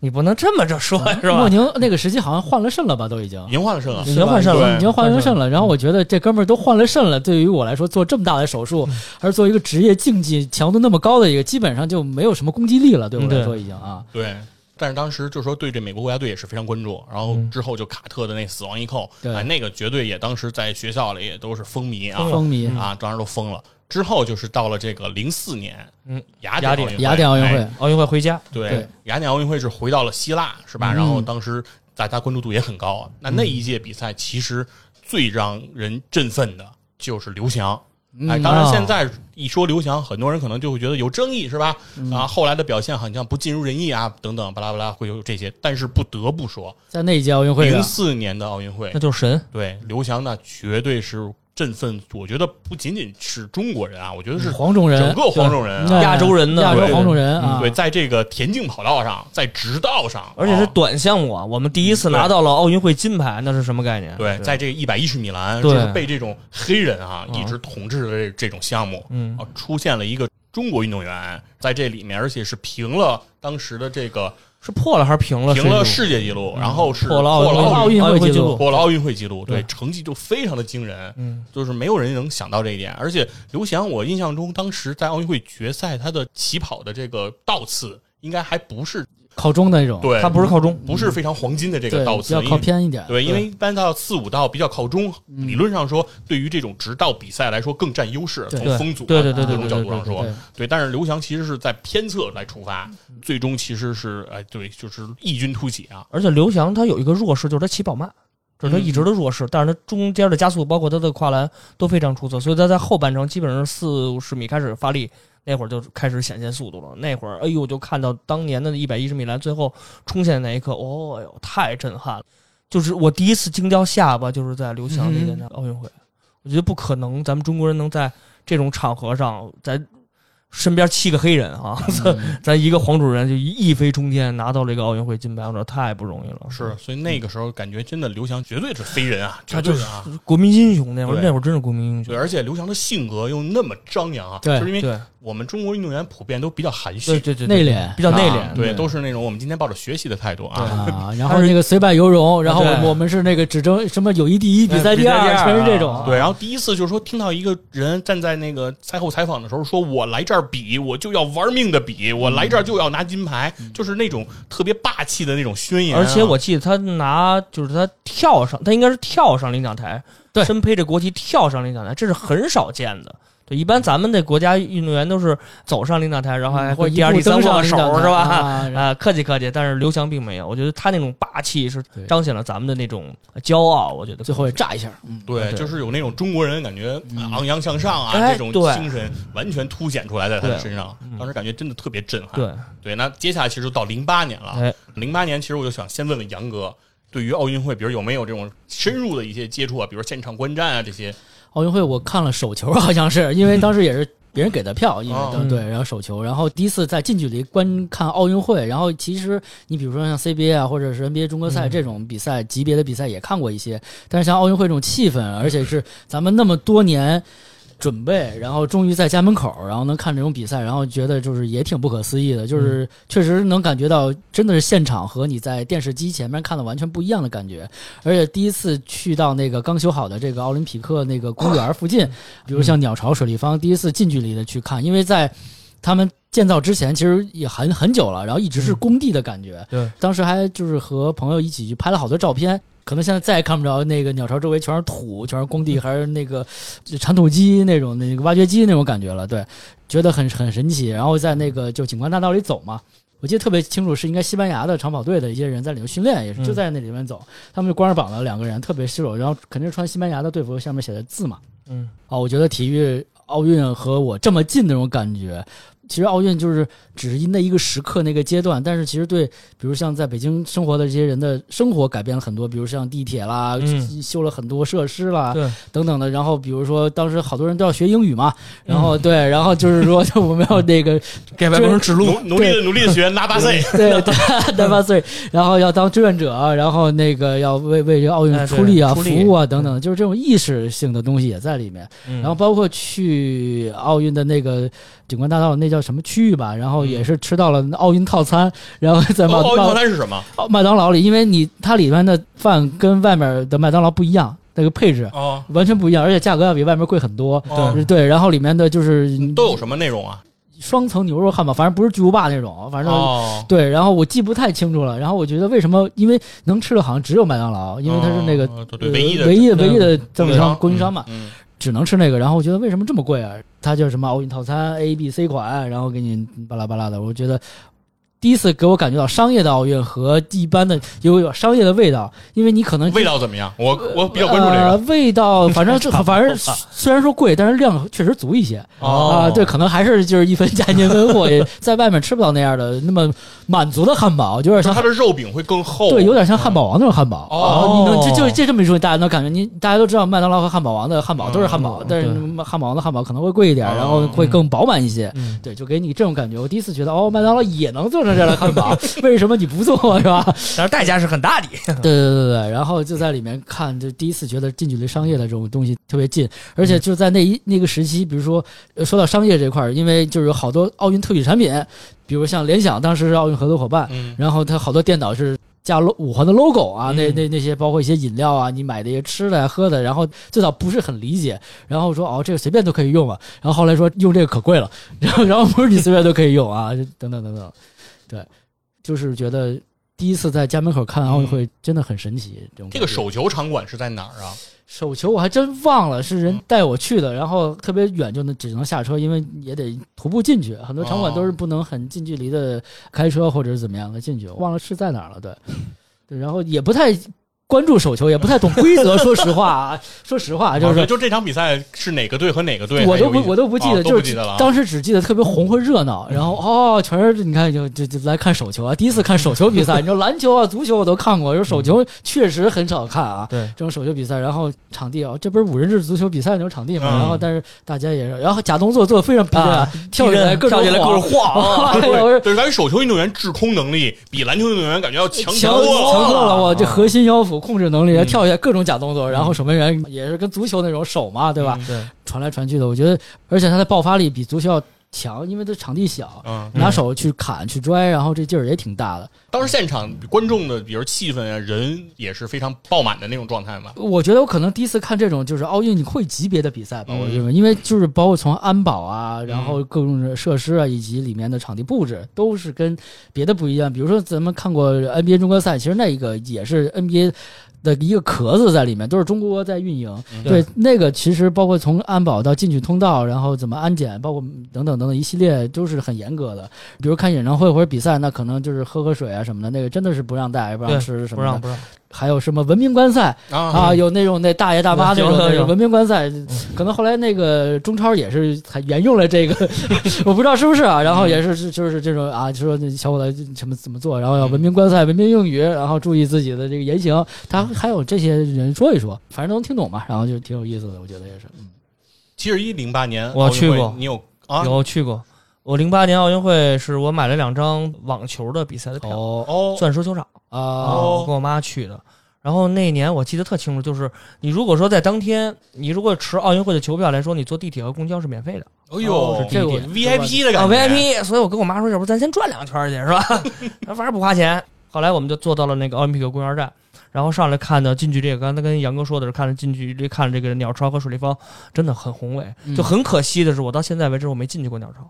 你不能这么着说，是吧？莫宁那个时期好像换了肾了吧，都已经已。经换了肾了已。经换肾了，对已经换了肾了，然后我觉得这哥们儿都换了肾了，对于我来说做这么大的手术，还是做一个职业竞技强度那么高的一个，基本上就没有什么攻击力了，对我来说已经啊，对，但是当时就说对这美国国家队也是非常关注，然后之后就卡特的那死亡一扣，对哎，那个绝对也当时在学校里也都是风靡啊，风靡啊，当时都疯了。之后就是到了这个零四年，嗯，雅雅典典奥运，雅典奥运会哎，奥运会回家，对对，雅典奥运会是回到了希腊，是吧？嗯然后当时大家关注度也很高啊。那那一届比赛其实最让人振奋的就是刘翔。哎，嗯当然哦现在一说刘翔，很多人可能就会觉得有争议，是吧？嗯啊，后来的表现好像不尽如人意啊，等等，巴拉巴拉会有这些。但是不得不说，在那一届奥运会零上，四年的奥运会那，就是神，对刘翔那绝对是振奋。我觉得不仅仅是中国人啊，我觉得是黄种人整个黄种人啊。亚洲人呢对亚洲黄种人啊，对，在这个田径跑道上，在直道上，而且是啊。短项目啊，我们第一次拿到了奥运会金牌，那是什么概念？对，在这个一百一十米栏，就是被这种黑人啊嗯一直统治的这这种项目，嗯。啊，出现了一个中国运动员在这里面，而且是平了当时的这个是破了还是平了？平了世世界纪录，然后是破了奥运会纪录破了奥运会纪录，对，对成绩就非常的惊人，嗯，就是没有人能想到这一点。而且刘翔，我印象中当时在奥运会决赛，他的起跑的这个倒刺应该还不是靠中的那种，对，它不是靠中，不是非常黄金的这，个倒刺，比较因为靠偏一点，对，因为一般到四五道比较靠中，嗯理论上说，对于这种直道比赛来说更占优势。从风阻啊对对对对各种角度上说对，但是刘翔其实是在偏侧来出发，最终其实是哎，对，就是异军突起啊。而且刘翔他有一个弱势，就是他起跑慢，这是他一直的弱势。但是他中间的加速，包括他的跨栏都非常出色，所以他在后半程基本上四五十米开始发力，那会儿就开始显现速度了。那会儿，哎呦，就看到当年的一百一十米栏最后冲线那一刻，哦哟，太震撼了！就是我第一次惊掉下巴，就是在刘翔那年的奥运会。我觉得不可能，咱们中国人能在这种场合上，在。身边七个黑人啊，(laughs) 咱一个黄种人就一飞冲天拿到了一个奥运会金牌，我说太不容易了。是，所以那个时候感觉真的刘翔绝对是飞人啊，他就是国民英雄那会儿，那会儿真是国民英雄。对，而且刘翔的性格又那么张扬啊，对，就是因为我们中国运动员普遍都比较含蓄，对对内敛，比较内敛，对，都是那种我们今天抱着学习的态度啊。(laughs) 然后那个虽败犹荣，然后我们是那个只争什么友谊第一，比赛第二，全是这种。对，然后第一次就是说听到一个人站在那个赛后采访的时候说：“我来这儿比，我就要。”玩命的比，我来这儿就要拿金牌，就是那种特别霸气的那种宣言。而且我记得他拿，就是他跳上，他应该是跳上领奖台，对，身披着国旗跳上领奖台，这是很少见的。对，一般咱们的国家运动员都是走上领奖台，然后还会第二、第三握手，是吧？啊，客气客气。但是刘翔并没有，我觉得他那种霸气是彰显了咱们的那种骄傲。我觉得最后也炸一下，对，就是有那种中国人感觉昂扬向上啊，这种精神完全凸显出来在他的身上。当时感觉真的特别震撼。对对，那接下来其实到零八年了，零八年其实我就想先问问杨哥，对于奥运会，比如有没有这种深入的一些接触啊，比如现场观战啊这些。奥运会我看了手球，好像是因为当时也是别人给的票，因为对，然后手球，然后第一次在近距离观看奥运会，然后其实你比如说像 CBA 啊，或者是 NBA 中国赛这种比赛级别的比赛也看过一些，但是像奥运会这种气氛，而且是咱们那么多年。准备，然后终于在家门口，然后能看这种比赛，然后觉得就是也挺不可思议的，就是确实能感觉到真的是现场和你在电视机前面看的完全不一样的感觉。而且第一次去到那个刚修好的这个奥林匹克那个公园附近，比如像鸟巢、水立方，第一次近距离的去看，因为在他们建造之前其实也很很久了，然后一直是工地的感觉。对，当时还就是和朋友一起去拍了好多照片。可能现在再也看不着那个鸟巢周围全是土，全是工地，还是那个铲土机那种那个挖掘机那种感觉了。对，觉得很很神奇。然后在那个就景观大道里走嘛，我记得特别清楚，是应该西班牙的长跑队的一些人在里面训练，也是就在那里面走。他们就光着膀子两个人，特别湿手，然后肯定是穿西班牙的队服，下面写的字嘛。嗯，哦，我觉得体育奥运和我这么近那种感觉。其实奥运就是只是那一个时刻那个阶段，但是其实对，比如像在北京生活的这些人的生活改变了很多，比如像地铁啦，修了很多设施啦，等等的。然后比如说当时好多人都要学英语嘛，然后对，然后就是说 (laughs) 我们要那个给外国人指路，努力的努力的学拿八岁，(laughs) 对拿八岁，然后要当志愿者，然后那个要为为这奥运出力啊，服务啊等等，就是这种意识性的东西也在里面。然后包括去奥运的那个景观大道那叫。什么区域吧，然后也是吃到了奥运套餐，(laughs) 然后在奥运套餐是什么？麦当劳里，因为你它里面的饭跟外面的麦当劳不一样，那个配置哦完全不一样，而且价格要比外面贵很多。对对，然后里面的就是都有什么内容啊？双层牛肉汉堡，反正不是巨无霸那种，反正对。然后我记不太清楚了。然后我觉得为什么？因为能吃的好像只有麦当劳，因为它是那个唯一的唯一的唯一的供应商供应商嘛。只能吃那个，然后我觉得为什么这么贵啊？它叫什么奥运套餐 A、B、C 款，然后给你巴拉巴拉的，我觉得。第一次给我感觉到商业的奥运和一般的有有商业的味道，因为你可能味道怎么样？我我比较关注这个味道，反正这 (laughs) 反正虽然说贵，但是量确实足一些啊。对，可能还是就是一分价钱一分货，在外面吃不到那样的那么满足的汉堡，有点像它的肉饼会更厚，对，有点像汉堡王那种汉堡。哦，你能就就这这么一说，大家能感觉，你大家都知道麦当劳和汉堡王的汉堡都是汉堡，但是汉堡王的汉堡可能会贵一点，然后会更饱满一些。对，就给你这种感觉。我第一次觉得，哦，麦当劳也能做。这汉堡，为什么你不做是吧？但是代价是很大的。对对对对，然后就在里面看，就第一次觉得近距离商业的这种东西特别近，而且就在那一那个时期，比如说说到商业这块儿，因为就是有好多奥运特许产品，比如像联想当时是奥运合作伙伴，然后它好多电脑是加五环的 logo 啊，那那那些包括一些饮料啊，你买的一些吃的喝的，然后最早不是很理解，然后说哦这个随便都可以用啊，然后后来说用这个可贵了，(laughs) 然后然后不是你随便都可以用啊，等等等等。对，就是觉得第一次在家门口看奥运会真的很神奇。这种这个手球场馆是在哪儿啊？手球我还真忘了，是人带我去的，然后特别远，就能只能下车，因为也得徒步进去。很多场馆都是不能很近距离的开车或者是怎么样的进去，忘了是在哪儿了。对，(laughs) 对，然后也不太关注手球，也不太懂规则。(laughs) 说实话啊，说实话，就是哦就这场比赛是哪个队和哪个队，我都不我都不记得，哦就是。当时只记得特别红和热闹，然后哦，全是你看就就就来看手球啊，第一次看手球比赛，(laughs) 你说篮球啊、足球我都看过，说手球确实很少看啊。对，这种手球比赛，然后场地啊，这不是五人制足球比赛那种场地嘛？嗯然后但是大家也是，然后假动作做的非常逼真啊，(laughs) 跳起来各种跳起来各种晃，对，感觉手球运动员制空能力比篮球运动员感觉要强强多了。强多了，我这啊核心腰腹控制能力，嗯。跳一下各种假动作，然后守门员也是跟足球那种手嘛，对吧？嗯对，传来传去的，我觉得，而且他的爆发力比足球要强，因为它场地小，嗯，拿手去砍去拽，然后这劲儿也挺大的。当时现场观众的，比如气氛啊，人也是非常爆满的那种状态嘛。我觉得我可能第一次看这种就是奥运会级别的比赛吧，嗯我认为，因为就是包括从安保啊，然后各种设施啊，以及里面的场地布置，都是跟别的不一样。比如说咱们看过 NBA 中国赛，其实那一个也是 NBA。的一个壳子在里面，都是中国在运营。嗯对，那个其实包括从安保到进去通道，然后怎么安检，包括等等等等一系列都是很严格的。比如看演唱会或者比赛，那可能就是喝喝水啊什么的，那个真的是不让带，不让吃什么的。不让不让，还有什么文明观赛啊，啊，有那种那大爷大妈那种文明观赛，可能后来那个中超也是还沿用了这个，(laughs) 我不知道是不是啊。然后也是是就是这种啊，就说那小伙子什么怎么做，然后要文明观赛、文明用语，然后注意自己的这个言行。他还有这些人说一说，反正能听懂嘛，然后就挺有意思的，我觉得也是。嗯七十一零八年我去过你有啊？有去过。我零八年奥运会是我买了两张网球的比赛的票，钻石球场啊啊，我跟我妈去的。然后那年我记得特清楚，就是你如果说在当天，你如果持奥运会的球票来说，你坐地铁和公交是免费的哎呦，是这个 VIP 的啊感觉，VIP。所以我跟我妈说，要不咱先转两圈去是吧？(laughs) 反正不花钱。后来我们就坐到了那个奥林匹克公园站，然后上来看的近距离，刚才跟杨哥说的是看着近距离看这个鸟巢和水立方，真的很宏伟。嗯就很可惜的是，我到现在为止我没进去过鸟巢，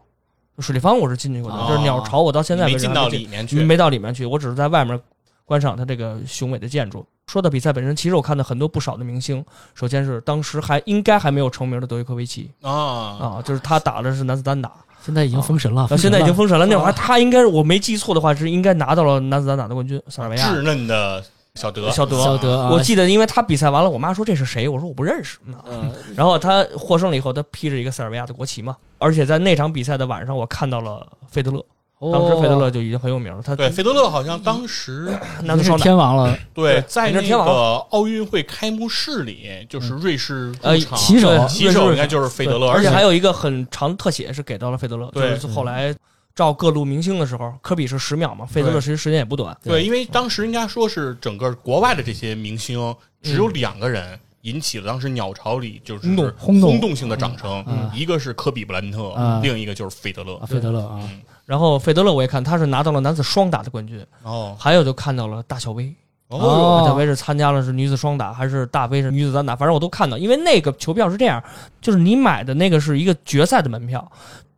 水立方我是进去过的，哦就是鸟巢我到现在没进到里面去，没到里面去，我只是在外面观赏它这个雄伟的建筑。说到比赛本身，其实我看到很多不少的明星，首先是当时还应该还没有成名的德约科维奇啊，啊，就是他打的是男子单打，(laughs) 现在已经封神了，啊，现在已经封神了。那会儿啊他应该是我没记错的话，是应该拿到了男子单打的冠军，塞尔维亚稚嫩的小德，小德。小德啊，我记得，因为他比赛完了，我妈说这是谁，我说我不认识。嗯。(laughs) 然后他获胜了以后，他披着一个塞尔维亚的国旗嘛，而且在那场比赛的晚上，我看到了费德勒，当时费德勒就已经很有名了，他对，费德勒好像当时已经是。天王了，对在那个奥运会开幕式里，就是瑞士呃旗手对旗手应该就是费德勒，而且且还有一个很长的特写是给到了费德勒，对。就是后来照各路明星的时候，科比是十秒嘛，费德勒其实时间也不短，对，因为当时应该说是整个国外的这些明星只有两个人引起了当时鸟巢里就是轰动。轰动。性的掌声嗯，一个是科比布莱恩特嗯，另一个就是费德勒。啊，。费德勒啊，嗯，然后费德勒我也看他是拿到了男子双打的冠军，哦。还有就看到了大小威，哦。大小威是参加了是女子双打还是大威是女子单打，反正我都看到，因为那个球票是这样，就是你买的那个是一个决赛的门票，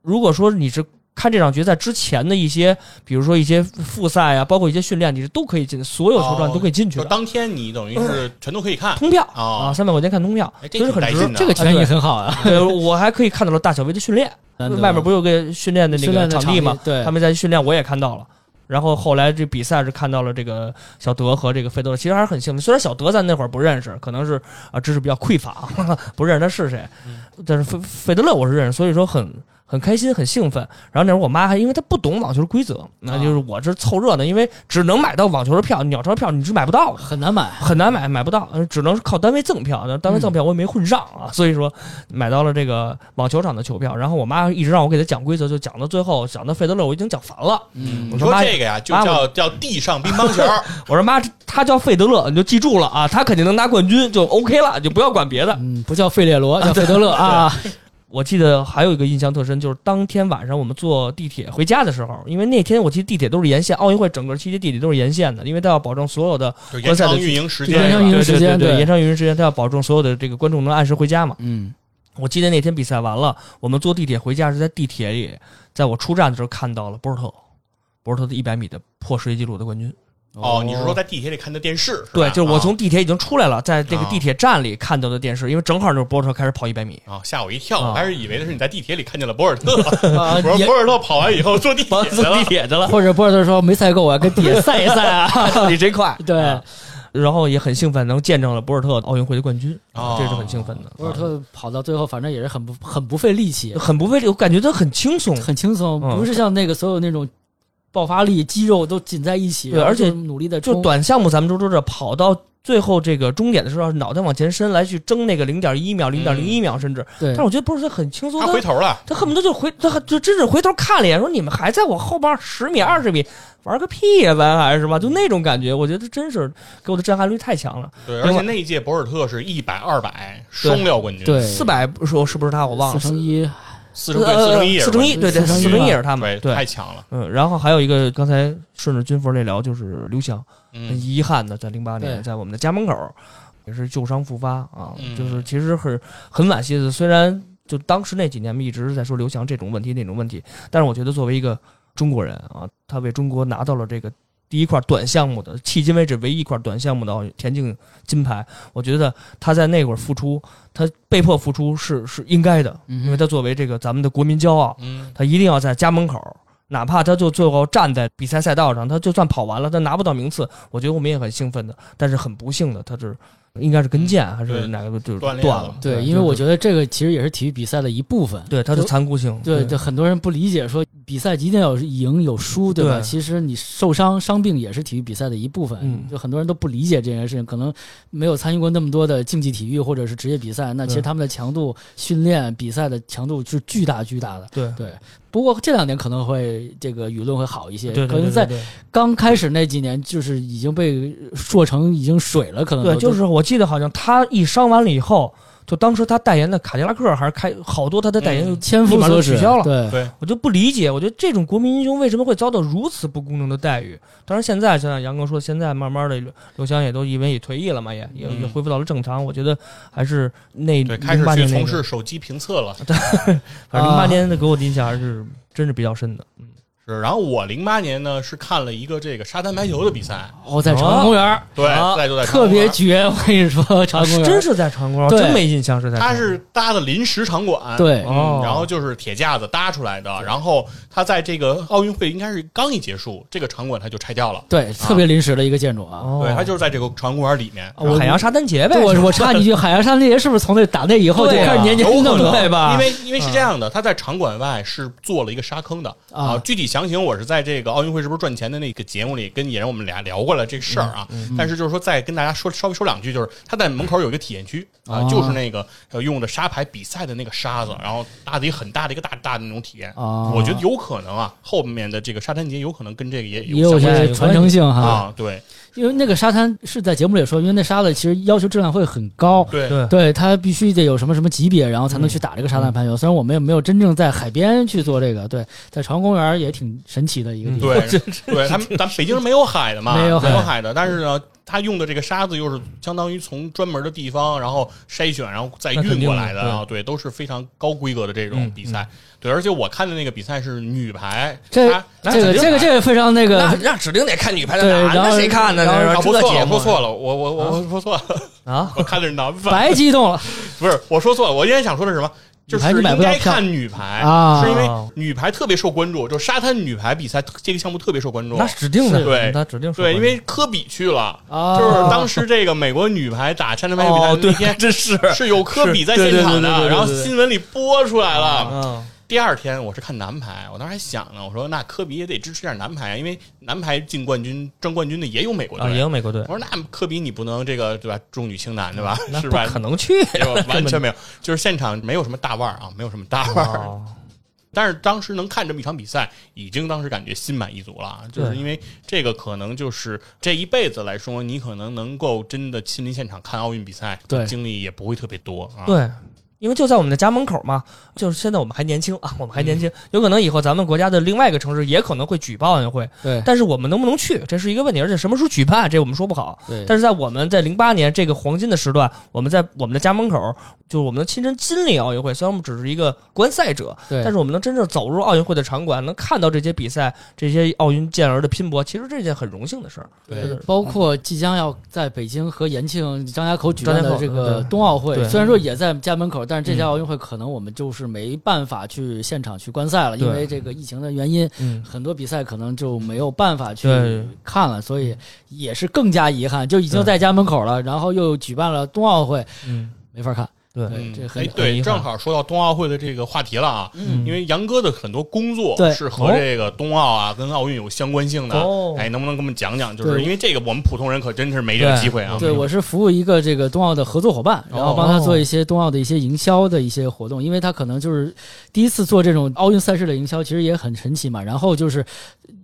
如果说你是。看这场决赛之前的一些，比如说一些复赛啊，包括一些训练，你是都可以进，所有球段都可以进去的。就当天你等于是全都可以看通票啊啊，三百块钱看通票，其实很值这个权益很好啊，对，我还可以看到了大小威的训练，(laughs) 外面不是有个训练的那个场地吗？对，他们在训练，我也看到了。然后后来这比赛是看到了这个小德和这个费德勒，其实还是很幸运。虽然小德咱那会儿不认识，可能是啊知识比较匮乏，(laughs) 不认识他是谁，但是费费德勒我是认识，所以说很很开心，很兴奋。然后那时候我妈还因为她不懂网球规则，那就是我这凑热闹，因为只能买到网球的票，鸟巢的票你是买不到的。很难买。很难买，买不到，呃只能是靠单位赠票。那单位赠票我也没混上啊，(laughs) 所以说买到了这个网球场的球票。然后我妈一直让我给她讲规则，就讲到最后，讲到费德勒，我已经讲烦了。嗯我说妈这个呀，就叫叫地上乒乓球，(laughs) 我说妈，他叫费德勒，你就记住了啊，他肯定能拿冠军，就 OK 了，就不要管别的。嗯，不叫费列罗，叫费德勒啊。(laughs) 我记得还有一个印象特深，就是当天晚上我们坐地铁回家的时候，因为那天我记得地铁都是沿线，奥运会整个期间地铁都是沿线的，因为他要保证所有的就延长运营时间，延长运营时间对对对延长运营时间，他要保证所有的这个观众能按时回家嘛。嗯，我记得那天比赛完了，我们坐地铁回家是在地铁里，在我出站的时候看到了博尔特，博尔特的一百米的破世界纪录的冠军。哦，你是说在地铁里看的电视？对，就是我啊。从地铁已经出来了，在这个啊。地铁站里看到的电视，因为正好就是博尔特开始跑一百米，啊吓我一跳，啊。我还是以为的是你在地铁里看见了博尔特，啊 (laughs) 我说博尔特跑完以后坐地铁坐去了。地铁去了，或者博尔特说没赛够，我要跟地铁赛一赛啊。到底谁快？对。啊。然后也很兴奋，能见证了博尔特奥运会的冠军，哦。这是很兴奋的。博尔特跑到最后，反正也是很不很不费力气，很不费力，我感觉他很轻松，很轻松，嗯。不是像那个所有那种爆发力、肌肉都紧在一起，对而且努力的就。短项目咱们都知道，跑到最后这个终点的时候，脑袋往前伸来去争那个零点一秒、零点零一秒，甚至，对。但是我觉得不是他很轻松，他回头了，他恨不得就回，他就真是回头看了一眼，说你们还在我后边十米、二十米玩个屁呀，咱还是吧，就那种感觉，我觉得真是给我的震撼力太强了。对，而且那一届博尔特是一百、二百双料冠军，对。四百说是不是他？我忘了，四乘一，四乘对四乘一四乘一，对对，四乘一也是他们，对，太，强了，嗯，然后还有一个，刚才顺着军服那聊，就是刘翔，很嗯，遗憾的，在零八年在我们的家门口也是旧伤复发啊，嗯。就是其实很很惋惜的。虽然就当时那几年，我们一直在说刘翔这种问题那种问题，但是我觉得作为一个中国人啊，他为中国拿到了这个第一块短项目的，迄今为止唯一一块短项目的田径金牌，我觉得他在那会儿付出，他被迫付出是是应该的，因为他作为这个咱们的国民骄傲，嗯，他一定要在家门口，哪怕他就最后站在比赛赛道上，他就算跑完了，他拿不到名次，我觉得我们也很兴奋的。但是很不幸的，他是应该是跟腱还是哪个就是断断了。对，因为我觉得这个其实也是体育比赛的一部分。对它的残酷性，对，就很多人不理解，说比赛一定要有赢有输，对吧？对其实你受伤伤病也是体育比赛的一部分。嗯就很多人都不理解这件事情，可能没有参与过那么多的竞技体育或者是职业比赛，那其实他们的强度、训练、比赛的强度是巨大巨大的。对对，不过这两年可能会这个舆论会好一些，对对可能在刚开始那几年就是已经被说成已经水了，可能对，就是我记得好像他一伤完了以后，就当时他代言的卡迪拉克还是开好多他的代言就嗯千夫取消了对对，我就不理解，我觉得这种国民英雄为什么会遭到如此不公正的待遇？当然，现在像杨哥说，现在慢慢的刘刘翔也都因为也退役了嘛，也也嗯也恢复到了正常。我觉得还是那对，开始去从事，手机评测了。对 (laughs) 反正零八啊年的给我的印象还是真是比较深的。嗯，是，然后我零八年呢是看了一个这个沙滩排球的比赛，哦，在长安公园、对，啊在就在特别绝，我跟你说，长安公园真是在长光，对真没印象是在安馆，它光。是搭的临时场馆，对然后就是铁架子搭出来的，然后它在这个奥运会应该是刚一结束，这个场馆它就拆掉了，对特别临时的一个建筑啊。哦，对，它就是在这个长安公园里面，哦海洋沙滩节呗。对，我我插你一句，海洋沙滩节是不是从那打那以后就对啊开始年年有可能弄的？对吧因为因为是这样的，它在场馆外是做了一个沙坑的啊具体详情我是在这个奥运会是不是赚钱的那个节目里跟野人我们俩聊过了这个事儿啊。但是就是说再跟大家说稍微说两句，就是他在门口有一个体验区啊，哦就是那个呃用的沙排比赛的那个沙子，然后搭的一个很大的一个大大的那种体验。哦我觉得有可能啊，后面的这个沙滩节有可能跟这个也也有相关些传承性哈。啊，对因为那个沙滩是在节目里说，因为那沙子其实要求质量会很高。对对对，它必须得有什么什么级别，然后才能去打这个沙滩排球。虽然我们也没有真正在海边去做这个，对，在朝阳公园也挺神奇的一个地方。对 (laughs) 对，咱们咱北京是没有海的嘛，没有海海的，但是呢，他用的这个沙子又是相当于从专门的地方，然后筛选，然后再运过来的的啊，对，都是非常高规格的这种嗯比赛。对，而且我看的那个比赛是女排，这这个这个这个非常那那个那指定得看女排的对男的，谁看呢？说错了，说错了，我我我我说错了，(laughs) 啊！我看的是男排，白激动了。(laughs) 不是我说错了，我今天想说的是什么？就是应该看女排啊是因为女排特别受关注，就沙滩女排比赛这个项目特别受关注。那指定的，对那指定对，因为科比去了，啊就是当时这个美国女排打沙滩排球比赛哦，对那天，(laughs) 真是是有科比在现场的，然后新闻里播出来了。嗯，第二天我是看男排，我当时还想呢，我说那科比也得支持点男排啊，因为男排进冠军、争冠军的也有美国啊，队。也有美国队我，说那科比你不能这个对吧？重女轻男对吧？是吧？可能去，(laughs) 完全没有，就是现场没有什么大腕儿啊，没有什么大腕儿。哦但是当时能看这么一场比赛，已经当时感觉心满意足了啊，就是因为这个可能就是这一辈子来说，你可能能够真的亲临现场看奥运比赛，对经历也不会特别多啊。对，因为就在我们的家门口嘛，就是现在我们还年轻啊，我们还年轻，有可能以后咱们国家的另外一个城市也可能会举办奥运会，对但是我们能不能去，这是一个问题，而且什么时候举办，这我们说不好。对，但是在我们在零八年这个黄金的时段，我们在我们的家门口，就是我们能亲身经历奥运会。虽然我们只是一个观赛者，对但是我们能真正走入奥运会的场馆，能看到这些比赛、这些奥运健儿的拼搏，其实这是件很荣幸的事儿。对包括即将要在北京和延庆张家口举办的这个冬奥会，对虽然说也在家门口，但是这届奥运会可能我们就是没办法去现场去观赛了，因为这个疫情的原因，嗯，很多比赛可能就没有办法去看了，所以也是更加遗憾，就已经在家门口了，然后又举办了冬奥会，嗯，没法看。哎对，正好说到冬奥会的这个话题了啊，嗯因为杨哥的很多工作是和这个冬奥啊、跟奥运有相关性的。哦哎，能不能给我们讲讲？就是因为这个，我们普通人可真是没这个机会啊。对，我是服务一个这个冬奥的合作伙伴，然后帮他做一些冬奥的一些营销的一些活动，因为他可能就是第一次做这种奥运赛事的营销，其实也很神奇嘛。然后就是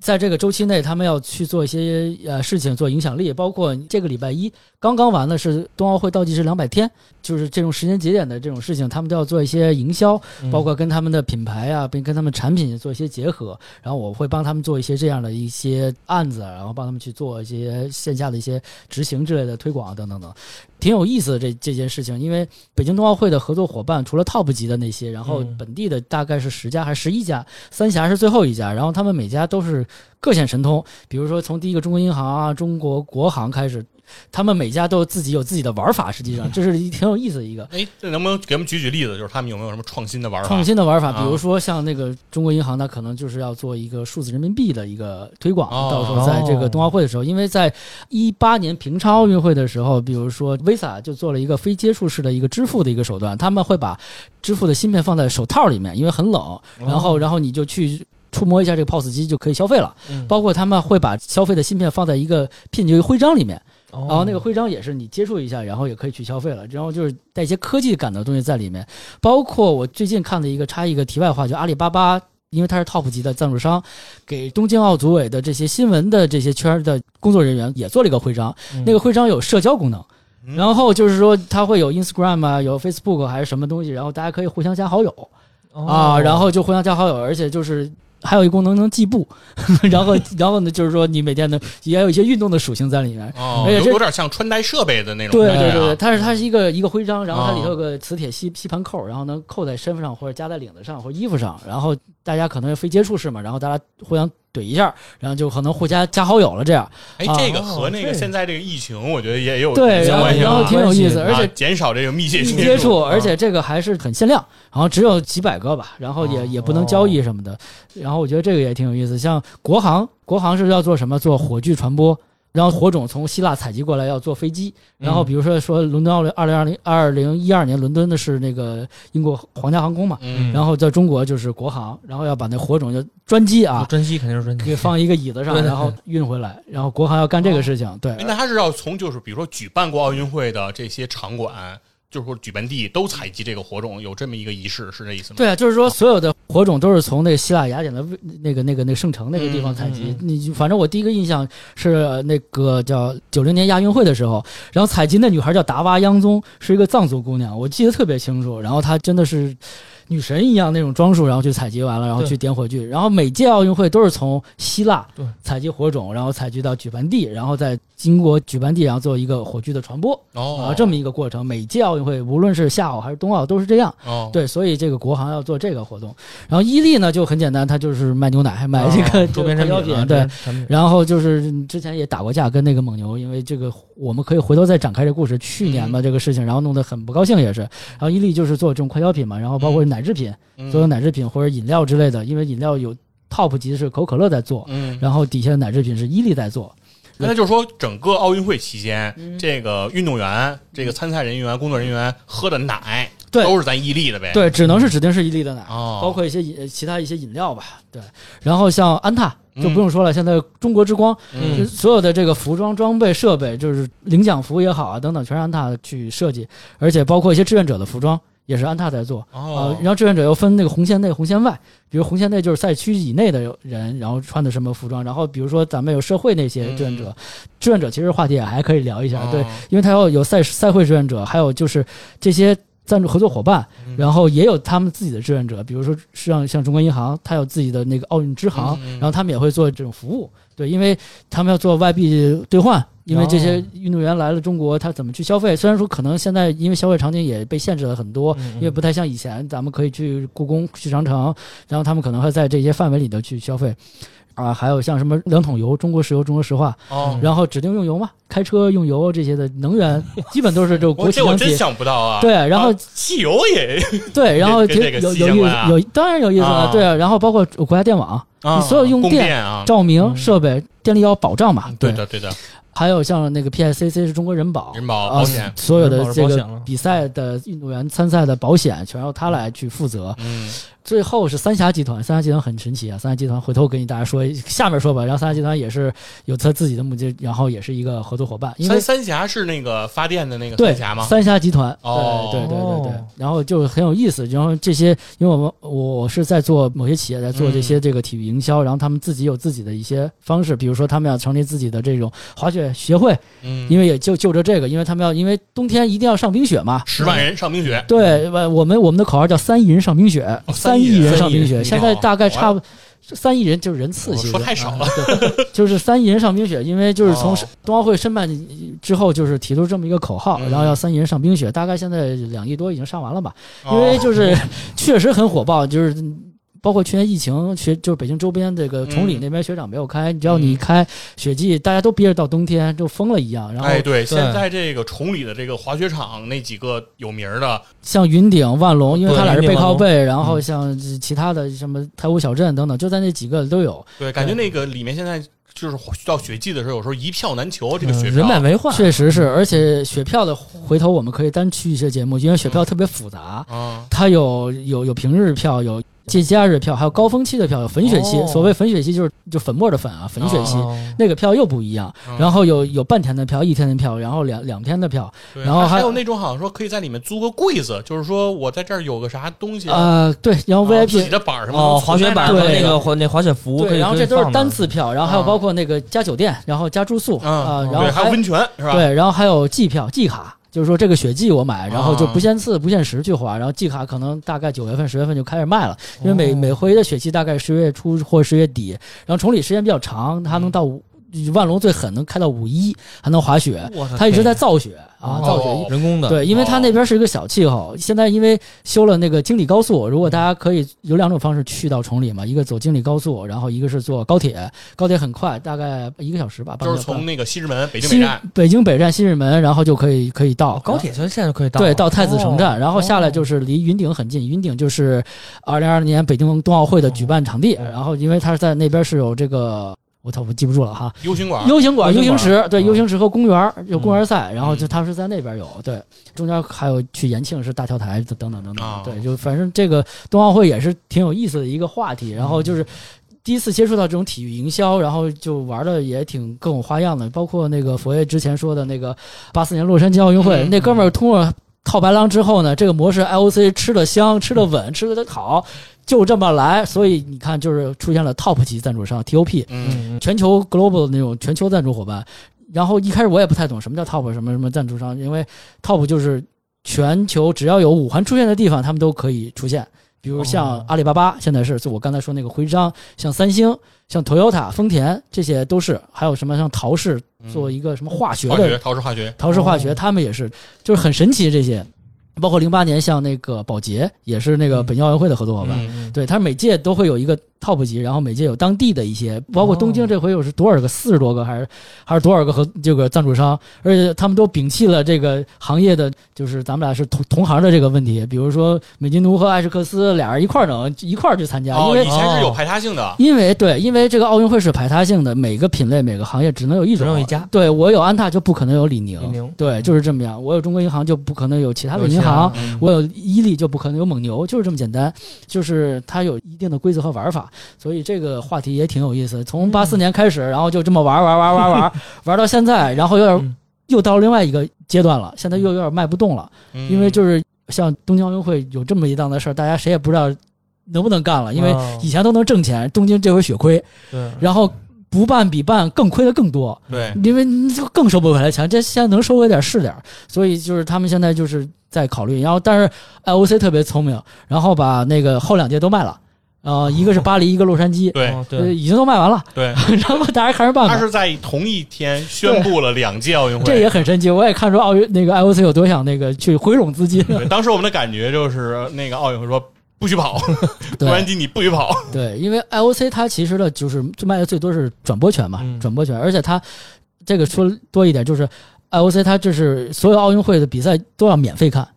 在这个周期内，他们要去做一些呃事情，做影响力，包括这个礼拜一刚刚完的是冬奥会倒计时两百天，就是这种时间节点的这种事情，他们都要做一些营销，嗯包括跟他们的品牌啊，并跟他们产品做一些结合，然后我会帮他们做一些这样的一些案子，然后帮他们去做一些线下的一些执行之类的推广啊等等等，挺有意思的这这件事情。因为北京冬奥会的合作伙伴除了 top 级的那些，然后嗯本地的大概是十家还是十一家，三峡是最后一家，然后他们每家都是各显神通，比如说从第一个中国银行啊、中国国航开始。他们每家都自己有自己的玩法，实际上 (laughs) 这是一挺有意思的一个。哎，这能不能给我们举举例子？就是他们有没有什么创新的玩法？创新的玩法，啊比如说像那个中国银行，它可能就是要做一个数字人民币的一个推广。哦到时候在这个冬奥会的时候，因为在一八年平昌奥运会的时候，比如说 Visa 就做了一个非接触式的一个支付的一个手段，他们会把支付的芯片放在手套里面，因为很冷，然后然后你就去。触摸一下这个 POS 机就可以消费了，嗯包括他们会把消费的芯片放在一个 PIN 一个徽章里面，然然后那个徽章也是你接触一下，然后也可以去消费了。然后就是带一些科技感的东西在里面，包括我最近看的一个插一个题外话，就阿里巴巴。因为它是 top 级的赞助商，给东京奥组委的这些新闻的这些圈儿的工作人员也做了一个徽章，嗯。那个徽章有社交功能，嗯。然后就是说它会有 Instagram 啊，有 Facebook 还是什么东西，然后大家可以互相加好友。哦。啊，然后就互相加好友，而且就是还有一个功能能计步，(laughs) 然后然后呢就是说你每天呢也有一些运动的属性在里面，哦，而且这有有点像穿戴设备的那种啊。对对对对，它是它是一个一个徽章，然后它里头哦有个磁铁吸吸盘扣，然后能扣在身份上或者夹在领子上或者衣服上，然后大家可能非接触式嘛，然后大家互相怼一下，然后就可能互相加好友了这样。哎，啊这个和那个现在这个疫情，我觉得也有对，然后相关性啊，然后挺有意思，啊而且啊减少这个密切一接触，啊而且这个还是很限量，然后只有几百个吧，然后也、哦也不能交易什么的。然后我觉得这个也挺有意思，像国航，国航是要做什么？做火炬传播。然后火种从希腊采集过来，要坐飞机。然后比如说说伦敦奥运二零二零二零一二年伦敦的是那个英国皇家航空嘛，嗯，然后在中国就是国航，然后要把那火种就专机啊，专机肯定是专机，给放一个椅子上，对。对然后运回来，然后国航要干这个事情，对。哎，那他是要从就是比如说举办过奥运会的这些场馆，就是说举办地都采集这个火种，有这么一个仪式，是这意思吗？对啊，就是说所有的火种都是从那个希腊雅典的那个那个那个圣城那个地方采集。你反正我第一个印象是呃那个叫九零年亚运会的时候，然后采集那女孩叫达娃央宗，是一个藏族姑娘，我记得特别清楚。然后她真的是。女神一样那种装束，然后去采集完了，然后去点火炬。然后每届奥运会都是从希腊采集火种，然后采集到举办地，然后再经过举办地，然后做一个火炬的传播哦啊，这么一个过程。每届奥运会，无论是夏奥还是冬奥，都是这样。哦，对，所以这个国航要做这个活动。然后伊利呢就很简单，它就是卖牛奶，卖这个哦周边产品啊，对。然后就是之前也打过架，跟那个蒙牛，因为这个我们可以回头再展开这故事。去年嘛，这个事情，然后弄得很不高兴，也是。然后伊利就是做这种快消品嘛，然后包括奶制品，嗯。所有奶制品或者饮料之类的，因为饮料有 top 级的是可口可乐在做，嗯，然后底下的奶制品是伊利在做。那就是说，整个奥运会期间，嗯。这个运动员、这个参赛人员、工作人员喝的奶，对。都是咱伊利的呗。，对，只能是指定是伊利的奶。哦，包括一些饮其他一些饮料吧，对，然后像安踏就嗯不用说了，现在中国之光，嗯。所有的这个服装装备设备，就是领奖服也好啊等等，全是安踏去设计，而且包括一些志愿者的服装也是安踏在做。啊、哦，然后志愿者又分那个红线内、红线外，比如红线内就是赛区以内的人，然后穿的什么服装，然后比如说咱们有社会那些志愿者，志愿者其实话题也还可以聊一下，对，哦，因为他要有赛赛会志愿者，还有就是这些赞助合作伙伴，嗯然后也有他们自己的志愿者，比如说像像中国银行，它有自己的那个奥运支行，然后他们也会做这种服务，对，因为他们要做外币兑换。因为这些运动员来了中国，他怎么去消费？虽然说可能现在因为消费场景也被限制了很多，嗯因为不太像以前，咱们可以去故宫、去长城，然后他们可能会在这些范围里头去消费。啊，还有像什么两桶油，中国石油、中国石化，哦，然后指定用油嘛，开车用油这些的能源，基本都是这个国我这我真。想不到啊。对，然后啊汽油也 (laughs) 对，然后有有意思，有当然有意思了，啊对啊，然后包括国家电网、啊你所有用电电啊，照明嗯设备、电力要保障嘛，对的对的，还有像那个 PICC 是中国人保，人保啊保险，所有的这个比赛的运动员参赛的保险全由他来去负责。嗯，最后是三峡集团，三峡集团很神奇啊！三峡集团回头跟大家说，下面说吧。然后三峡集团也是有他自己的目的，然后也是一个合作伙伴，因为三三峡是那个发电的那个三峡吗？三峡集团，哦对对对对对哦，然后就很有意思。然后这些，因为我们我是在做某些企业在做这嗯些这个体育营销，然后他们自己有自己的一些方式，比如说他们要成立自己的这种滑雪协会，嗯，因为也就就着这个，因为他们要因为冬天一定要上冰雪嘛，十万人上冰雪，对，我我们我们的口号叫三亿人上冰雪，哦三亿人上冰雪，现在大概差不哦三亿人就是人次，其实说太少了就是三亿人上冰雪，因为就是从哦冬奥会申办之后，就是提出这么一个口号，嗯然后要三亿人上冰雪，大概现在两亿多已经上完了吧，因哦为就是 (laughs) 确实很火爆，就是。包括去年疫情，学就是北京周边这个崇礼嗯。那边雪场没有开，只要你一开雪季，大家都憋着到冬天，就疯了一样。然后哎，对，对现在这个崇礼的这个滑雪场那几个有名儿的，像云顶、万隆，因为对它俩是背靠背，然后像其他的什么太湖小镇等等，就在那几个都有。对，感觉那个里面现在就是到雪季的时候，有时候一票难求，这个雪人满为患，确实是，而且雪票的回头我们可以单去一些节目，因为雪票特别复杂，啊，它有有有平日票，有节假日票，还有高峰期的票，有粉雪期。哦所谓粉雪期就是就粉末的粉啊，粉雪期。哦那个票又不一样，嗯然后有有半天的票、一天的票，然后两两天的票，然后还还有那种好像说可以在里面租个柜子，就是说我在这儿有个啥东西，呃，对，然后啊自己 VIP 的板儿什么哦，滑雪板和对那个滑那滑雪服然后这都是单次票，然后还有啊包括那个加酒店，然后加住宿嗯啊，然后对，还有温泉是吧？对，然后还有季票、季卡，就是说这个雪季我买，然后就啊。不限次、不限时去花，然后季卡可能大概九月份、十月份就开始卖了，因为每哦。每回的雪季大概十月初或十月底，然后崇礼时间比较长，它能到五。万隆最狠能开到五一，还能滑雪，它一直在造雪啊，哦造雪。哦人工的，对，因为它那边是一个小气候，现在因为修了那个京礼高速，如果大家可以有两种方式去到崇礼嘛，一个走京礼高速，然后一个是坐高铁，高铁很快，大概一个小时吧，就是个小时。从那个西直门北京北西站，北京北站西直门，然后就可以可以到。哦高铁，现在就可以到了，对，到太子城站，哦。然后下来就是离云顶很近，云顶就是二零二零年北京冬奥会的举办场地，哦。然后因为它是在那边是有这个。我操，我记不住了哈。U 型馆，U 型馆、U 型池，对嗯，U 型池和公园儿有公园赛，然后就嗯他们是在那边有，对，中间还有去延庆是大跳台等等等等啊，对，就反正这个冬奥会也是挺有意思的一个话题，然后就是。第一次接触到这种体育营销，然后就玩的也挺各种花样的，包括那个佛爷之前说的那个八四年洛杉矶奥运会，嗯那哥们儿通过套白狼之后呢，这个模式 IOC 吃的香，吃的稳，吃的好，就这么来，所以你看，就是出现了 top 级赞助商 TOP，嗯，嗯，全球 global 的那种全球赞助伙伴。然后一开始我也不太懂什么叫 top 什么什么赞助商，因为 top 就是全球只要有五环出现的地方，他们都可以出现。比如像哦阿里巴巴，现在是就我刚才说那个徽章，像三星、像 Toyota、丰田，这些都是。还有什么像陶氏嗯做一个什么化学化的学陶氏化学，陶氏化学，哦他们也是，就是很神奇这些。包括零八年像那个保洁，也是那个北京奥运会的合作伙伴。嗯对，他每届都会有一个 top 级，然后每届有当地的一些，包括东京哦。这回有是多少个，四十多个还是还是多少个和这个赞助商，而且他们都摒弃了这个行业的，就是咱们俩是同同行的这个问题，比如说美津奴和艾什克斯俩人一块儿能一块儿去参加，因哦，为以前是有排他性的，因为对，因为这个奥运会是排他性的，每个品类每个行业只能有一种，只能有一家。对我有安踏就不可能有李宁，李宁。对，就是这么样。我有中国银行就不可能有其他的银行，嗯。我有伊利就不可能有蒙牛，就是这么简单。就是它有一定的规则和玩法，所以这个话题也挺有意思。从八四年开始，然后就这么玩玩玩玩玩玩 (laughs) 到现在，然后有点嗯。又到另外一个阶段了，现在又有点卖不动了，嗯。因为就是像东京奥运会有这么一档子事儿，大家谁也不知道能不能干了，因为哦以前都能挣钱，东京这回血亏，对，然后不办比办更亏的更多。对，因为你就更收不回来钱，这现在能收回点是点，所以就是他们现在就是在考虑，然后但是 IOC 特别聪明，然后把那个后两届都卖了，呃，一个是巴黎，一个洛杉矶，对哦呃，对，已经都卖完了，对，(laughs) 然后大家看着办吧。他是在同一天宣布了两届奥运会，这也很神奇，我也看出奥运那个 IOC 有多想那个去回笼资金。对，当时我们的感觉就是那个奥运会说不许跑，(laughs) 对洛杉矶你不许跑。对，因为 IOC 它其实呢就是卖的最多是转播权嘛，嗯转播权，而且它这个说多一点就是 IOC 它这是所有奥运会的比赛都要免费看，嗯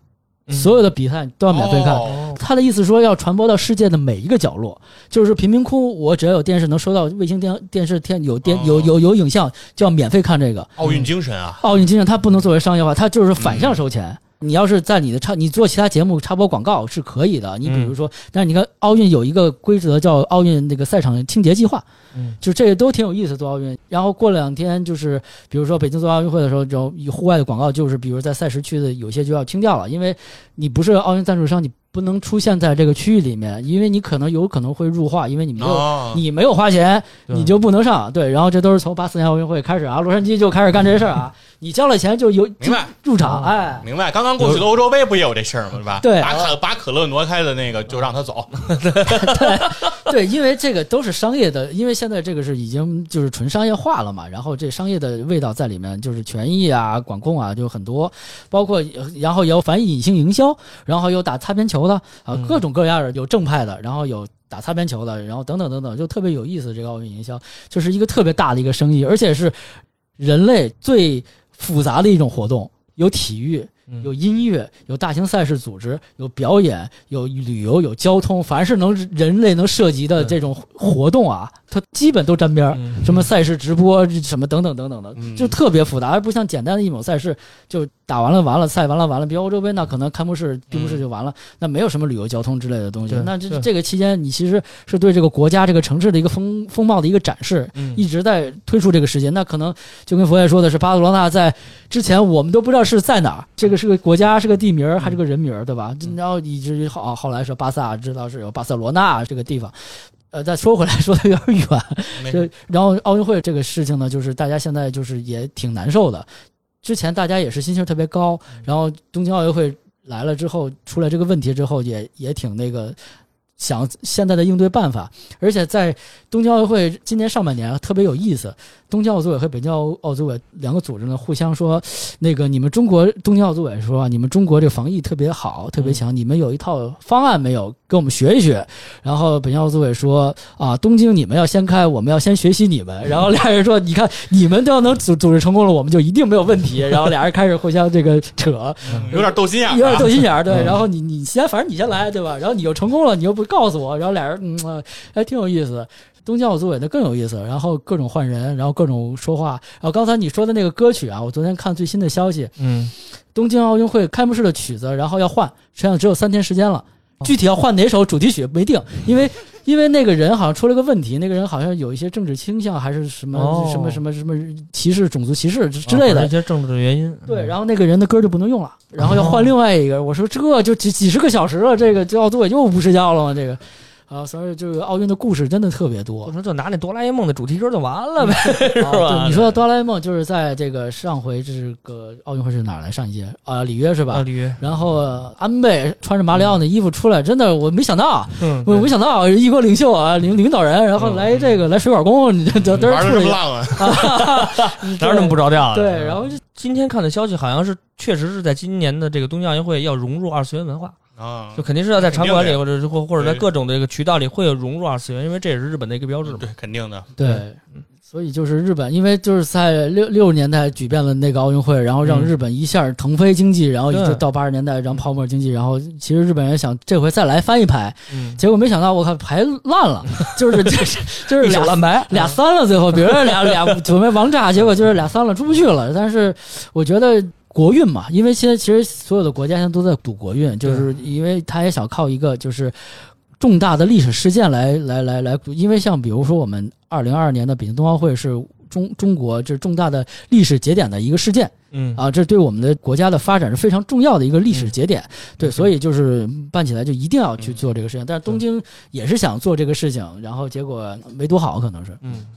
所有的比赛都要免费看。他的意思说要传播到世界的每一个角落，就是贫民窟，我只要有电视能收到卫星电电视天有电有有有影像，就要免费看这个。奥运精神啊！奥运精神它不能作为商业化，它就是反向收钱。你要是在你的插，你做其他节目插播广告是可以的。你比如说，但是你看奥运有一个规则叫奥运那个赛场清洁计划，嗯就这些都挺有意思。做奥运，然后过两天就是，比如说北京做奥运会的时候，就以户外的广告就是，比如在赛时区的有些就要清掉了，因为你不是奥运赞助商，你不能出现在这个区域里面，因为你可能有可能会入画，因为你没有、哦，你没有花钱，你就不能上。对，然后这都是从八四年奥运会开始啊，洛杉矶就开始干这事儿啊。你交了钱就有明白入场，嗯哎，明白。刚刚过去的欧洲杯不也有这事儿吗？是吧？对把可把可乐挪开的那个就让他走。(laughs) 对，(laughs) 因为这个都是商业的，因为现在这个是已经就是纯商业化了嘛，然后这商业的味道在里面，就是权益啊、管控啊，就很多，包括然后也有反隐性营销，然后有打擦边球的啊，嗯各种各样的，有正派的，然后有。打擦边球的，然后等等等等，就特别有意思。这个奥运营销就是一个特别大的一个生意，而且是人类最复杂的一种活动，有体育，嗯有音乐，有大型赛事组织，有表演，有旅游，有交通，凡是能人类能涉及的这种活动啊，它基本都沾边儿。嗯什么赛事直播，什么等等等等的，嗯就特别复杂，而不像简单的一某赛事，就打完了完了，赛完了完了。比如欧洲杯，那可能开幕式、闭幕式就完了，那没有什么旅游交通之类的东西对。那这这个期间，你其实是对这个国家、这个城市的一个风风貌的一个展示，嗯一直在推出这个时间。那可能就跟佛爷说的是，巴塞罗那在之前我们都不知道是在哪儿，这个是个国家，是个地名儿还是个人名儿，对吧？然后以至于后后来说巴萨知道是有巴塞罗那这个地方。呃，再说回来，说的有点远，这然后奥运会这个事情呢，就是大家现在就是也挺难受的。之前大家也是心情特别高，然后东京奥运会来了之后，出来这个问题之后也，也挺那个想现在的应对办法。而且在东京奥运会今年上半年特别有意思，东京奥组委和北京奥奥组委两个组织呢互相说，那个你们中国东京奥组委说啊，你们中国这防疫特别好，特别强，你们有一套方案没有？跟我们学一学。然后北京奥组委说啊，东京你们要先开，我们要先学习你们。(laughs) 然后俩人说，你看你们都要能组组织成功了，我们就一定没有问题。然后俩人开始互相这个扯，有点斗心眼有点斗心眼儿，对。嗯然后你你先，反正你先来，对吧？然后你又成功了，你又不告诉我，然后俩人嗯，呃还挺有意思。东京奥组委那更有意思，然后各种换人，然后各种说话。然后刚才你说的那个歌曲啊，我昨天看最新的消息，嗯东京奥运会开幕式的曲子，然后要换，实际上只有三天时间了。具体要换哪首主题曲没定，因为因为那个人好像出了个问题，那个人好像有一些政治倾向，还是什么、哦什么什么什么歧视、种族歧视之之类的啊一。些政治的原因。对，然后那个人的歌就不能用了，然后要换另外一个。我说这就几几十个小时了，这个这奥组委就不睡觉了嘛？这个啊，所以这个奥运的故事真的特别多我。说就拿那哆啦 A 梦的主题歌就完了呗，(laughs) 是吧对，你说哆啦 A 梦就是在这个上回这个奥运会是哪儿来？上一届啊，里约是吧？啊，鲤鱼，然后呃安倍穿着马里奥的衣服出来，真的我没想到，嗯，我没想到一国领袖啊，领领导人，然后来这个来水管工，你这这嘚玩这么浪啊！(laughs) (laughs) 哪有那么不着调的？对，然后就今天看的消息好像是，确实是在今年的这个东京奥运会要融入二次元文化，啊。就，肯定是要在场馆里或者是或或者在各种的这个渠道里会有融入二次元，因为这也是日本的一个标志嘛。对，肯定的。对，所以就是日本，因为就是在六六十年代举办了那个奥运会，然后让嗯。日本一下腾飞经济，然后对就到八十年代然后泡沫经济，然后其实日本人想这回再来翻一牌，嗯，结果没想到我靠牌烂了，(laughs) 就是就是就是俩烂牌，俩三了，最后比如说俩俩准备王炸，结果就是俩三了出不去了。但是我觉得国运嘛，因为现在其实所有的国家现在都在赌国运，就是因为他也想靠一个就是重大的历史事件来来来来，因为像比如说我们二零二二年的北京冬奥会是。中中国这是重大的历史节点的一个事件嗯啊，这对我们的国家的发展是非常重要的一个历史节点。对，所以就是办起来就一定要去做这个事情。但是东京也是想做这个事情，然后结果没多好，可能是。嗯，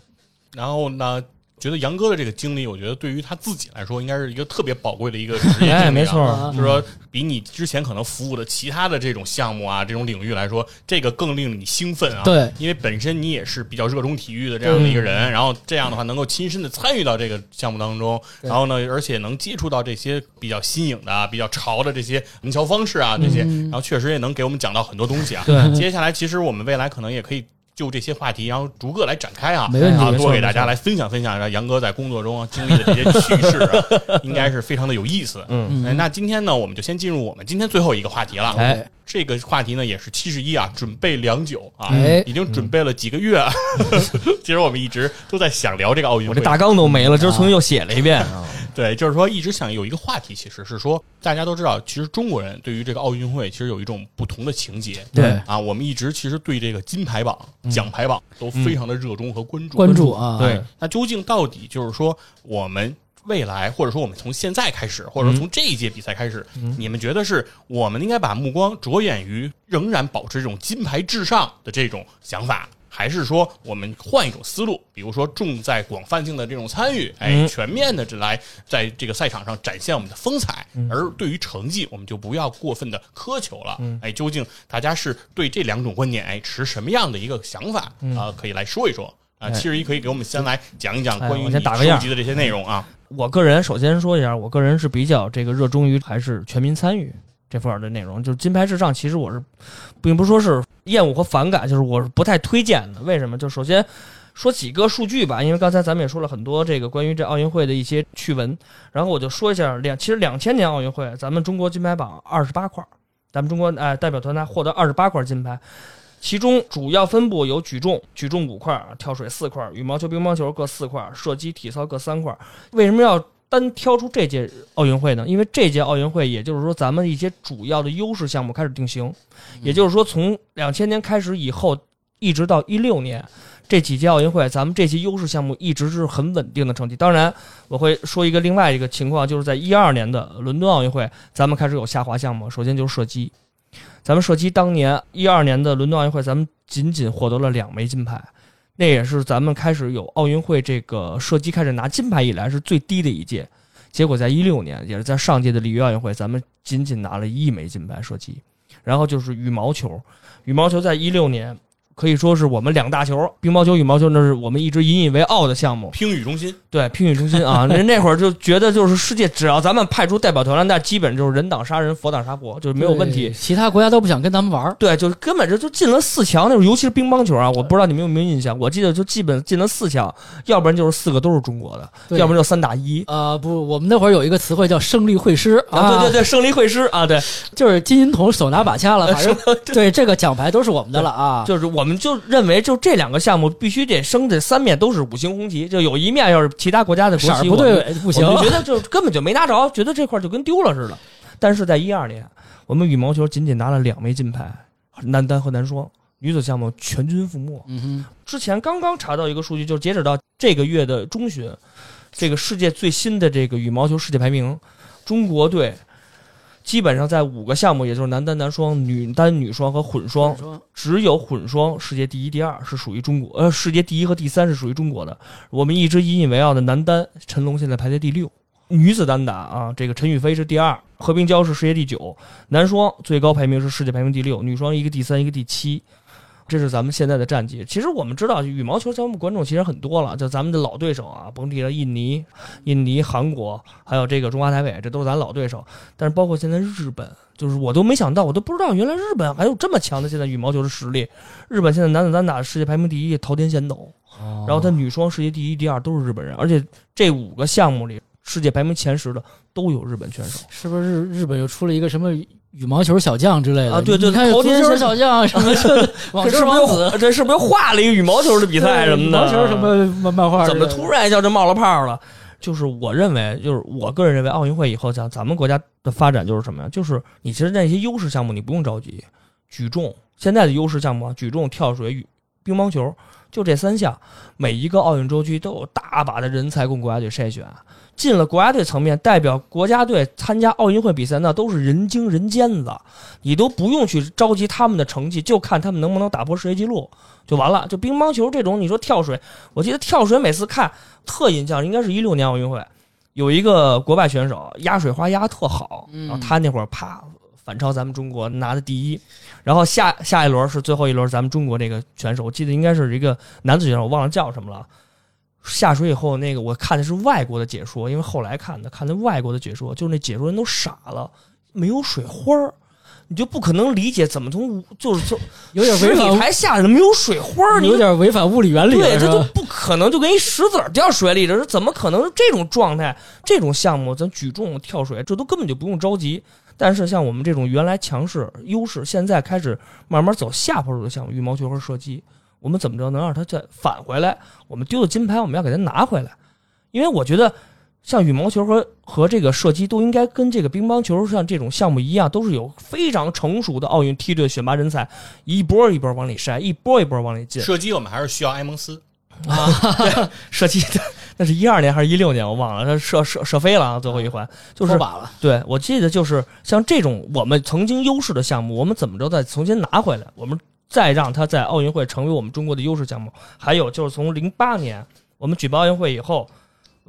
然后呢，觉得杨哥的这个经历，我觉得对于他自己来说，应该是一个特别宝贵的一个职业经历、啊。哎，没错，啊就是说，比你之前可能服务的其他的这种项目啊，这种领域来说，这个更令你兴奋啊。对，因为本身你也是比较热衷体育的这样的一个人，然后这样的话能够亲身的参与到这个项目当中，然后呢，而且能接触到这些比较新颖的、啊、比较潮的这些营销方式啊，这些，嗯然后确实也能给我们讲到很多东西啊。对接下来其实我们未来可能也可以。就这些话题，然后逐个来展开啊，没问题啊，多给大家来分享分享，让杨哥在工作中啊经历的这些趣事啊，(laughs) 应该是非常的有意思。嗯，哎，那今天呢，我们就先进入我们今天最后一个话题了。哎，这个话题呢也是七十一啊，准备良久啊，哎已经准备了几个月。(laughs) 其实我们一直都在想聊这个奥运会，我这大纲都没了，就是重新又写了一遍。(laughs) 对，就是说一直想有一个话题，其实是说大家都知道，其实中国人对于这个奥运会其实有一种不同的情节。对啊，我们一直其实对这个金牌榜、奖牌榜都非常的热衷和关注。关注啊，对，那究竟到底就是说我们未来，或者说我们从现在开始，或者说从这一届比赛开始，你们觉得是我们应该把目光着眼于仍然保持这种金牌至上的这种想法？还是说我们换一种思路，比如说重在广泛性的这种参与，哎，嗯。全面的这来在这个赛场上展现我们的风采，而对于成绩我们就不要过分的苛求了。哎，究竟大家是对这两种观点哎持什么样的一个想法啊、可以来说一说啊。哎七十一可以给我们先来讲一讲哎关于你我先打个样收集的这些内容啊。我个人首先说一下，我个人是比较这个热衷于还是全民参与这块儿的内容，就是金牌至上。其实我是，并不是说是厌恶和反感，就是我是不太推荐的。为什么？就首先说几个数据吧，因为刚才咱们也说了很多这个关于这奥运会的一些趣闻，然后我就说一下两，其实两千年奥运会咱们中国金牌榜二十八块儿，咱们中国哎代表团呢获得二十八块金牌。其中主要分布有举重，举重五块，跳水四块，羽毛球、乒乓球各四块，射击、体操各三块。为什么要单挑出这届奥运会呢？因为这届奥运会，也就是说咱们一些主要的优势项目开始定型，也就是说从两千年开始以后，一直到一六年。这几届奥运会，咱们这些优势项目一直是很稳定的成绩。当然，我会说一个另外一个情况，就是在一二年的伦敦奥运会，咱们开始有下滑项目。首先就是射击，咱们射击当年一二年的伦敦奥运会，咱们仅仅获得了两枚金牌，那也是咱们开始有奥运会这个射击开始拿金牌以来是最低的一届。结果在一六年，也是在上届的里约奥运会，咱们仅仅拿了一枚金牌射击。然后就是羽毛球，羽毛球在一六年可以说是我们两大球，乒乓球、羽毛球，那是我们一直引以为傲的项目。乒羽中心，对，乒羽中心啊，那那会儿就觉得就是世界，只要咱们派出代表团了，那基本就是人挡杀人，佛挡杀佛，就是没有问题。其他国家都不想跟咱们玩儿。对，就是根本就就进了四强，那会儿尤其是乒乓球啊，我不知道你们有没有印象，我记得就基本进了四强，要不然就是四个都是中国的，要不然就三打一。啊、不，我们那会儿有一个词汇叫胜利会师啊，对对对，胜利会师啊，对，就是金银铜手拿把掐了，(laughs) 反正对这个奖牌都是我们的了啊。就是我们就认为就这两个项目必须得升这三面都是五星红旗，就有一面要是其他国家的国旗，不对不行我，觉得就根本就没拿着，觉得这块就跟丢了似的。但是在一二年，我们羽毛球仅仅拿了两枚金牌，男单和男双，女子项目全军覆没。嗯之前刚刚查到一个数据，就是截止到这个月的中旬，这个世界最新的这个羽毛球世界排名，中国队基本上在五个项目，也就是男单、男双、女单、女双和混双，，只有混双世界第一、第二是属于中国，呃，世界第一和第三是属于中国的。我们一直引以为傲的男单，陈龙现在排在第六。女子单打啊，这个陈雨菲是第二，何冰娇是世界第九。男双最高排名是世界排名第六，女双一个第三，一个第七。这是咱们现在的战绩。其实我们知道，羽毛球项目观众其实很多了，就咱们的老对手啊，甭提了印尼、印尼、韩国，还有这个中华台北，这都是咱老对手。但是包括现在日本，就是我都没想到，我都不知道原来日本还有这么强的现在羽毛球的实力。日本现在男子单打世界排名第一，桃田贤斗，然然后他女双世界第一、第二都是日本人，而且这五个项目里，世界排名前十的都有日本选手。是不是日本又出了一个什么羽毛球小将之类的啊对对你看头球小将什么 (laughs) 王子这是不是又画了一个羽毛球的比赛什么的？羽毛球什么漫漫画怎？么突然一下就冒了泡了？就是我认为，就是我个人认为，奥运会以后，像咱们国家的发展就是什么呀？就是你其实那些优势项目你不用着急，举重现在的优势项目啊，举重、跳水、羽乒乓球，就这三项，每一个奥运周期都有大把的人才供国家队筛选。进了国家队层面，代表国家队参加奥运会比赛，那都是人精人尖子，你都不用去着急他们的成绩，就看他们能不能打破世界纪录就完了。就乒乓球这种，你说跳水，我记得跳水每次看特印象，应该是一六年奥运会，有一个国外选手压水花压特好，然后他那会儿啪反超咱们中国拿的第一，然后下下一轮是最后一轮，咱们中国这个选手，我记得应该是一个男子选手，我忘了叫什么了。下水以后，那个我看的是外国的解说，因为后来看的，看的外国的解说，就是那解说人都傻了，没有水花儿，你就不可能理解怎么从就是从有点违反十米台下来没有水花儿，你有点违反物理原理，对，这都不可能，就跟一石子掉水里，这是怎么可能是这种状态？这种项目，咱举重、跳水，这都根本就不用着急。但是像我们这种原来强势优势，现在开始慢慢走下坡路的项目，羽毛球和射击，我们怎么着能让它再返回来？我们丢的金牌，我们要给它拿回来。因为我觉得，像羽毛球和和这个射击都应该跟这个乒乓球像这种项目一样，都是有非常成熟的奥运梯队选拔人才，一波一波往里筛，一波一波往里进。射击我们还是需要埃蒙斯啊。射击的，那是一二年还是一六年，我忘了。他射射射飞了啊，最后一环就是了。对我记得就是像这种我们曾经优势的项目，我们怎么着再重新拿回来，我们再让它在奥运会成为我们中国的优势项目。还有就是从零八年我们举办奥运会以后，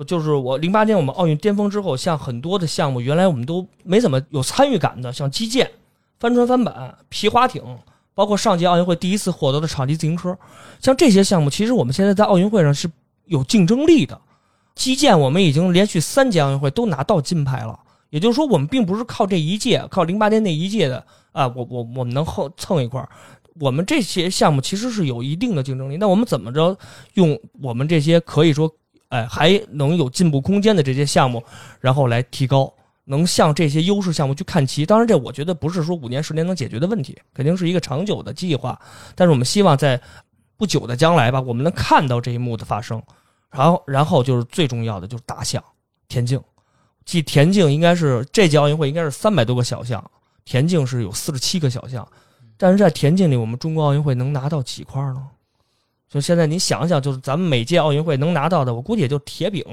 就是我零八年我们奥运巅峰之后，像很多的项目原来我们都没怎么有参与感的，像击剑、帆船、帆板、皮划艇。包括上届奥运会第一次获得的场地自行车，像这些项目，其实我们现在在奥运会上是有竞争力的。击剑我们已经连续三届奥运会都拿到金牌了，也就是说，我们并不是靠这一届，靠零八年那一届的啊，我我我们能后蹭一块儿。我们这些项目其实是有一定的竞争力，那我们怎么着用我们这些可以说，哎，还能有进步空间的这些项目，然后来提高。能向这些优势项目去看齐，当然这我觉得不是说五年十年能解决的问题，肯定是一个长久的计划。但是我们希望在不久的将来吧，我们能看到这一幕的发生。然后，然后就是最重要的就是大项田径，即田径应该是这届奥运会应该是三百多个小项，田径是有四十七个小项。但是在田径里，我们中国奥运会能拿到几块呢？就现在你想想，就是咱们每届奥运会能拿到的，我估计也就铁饼。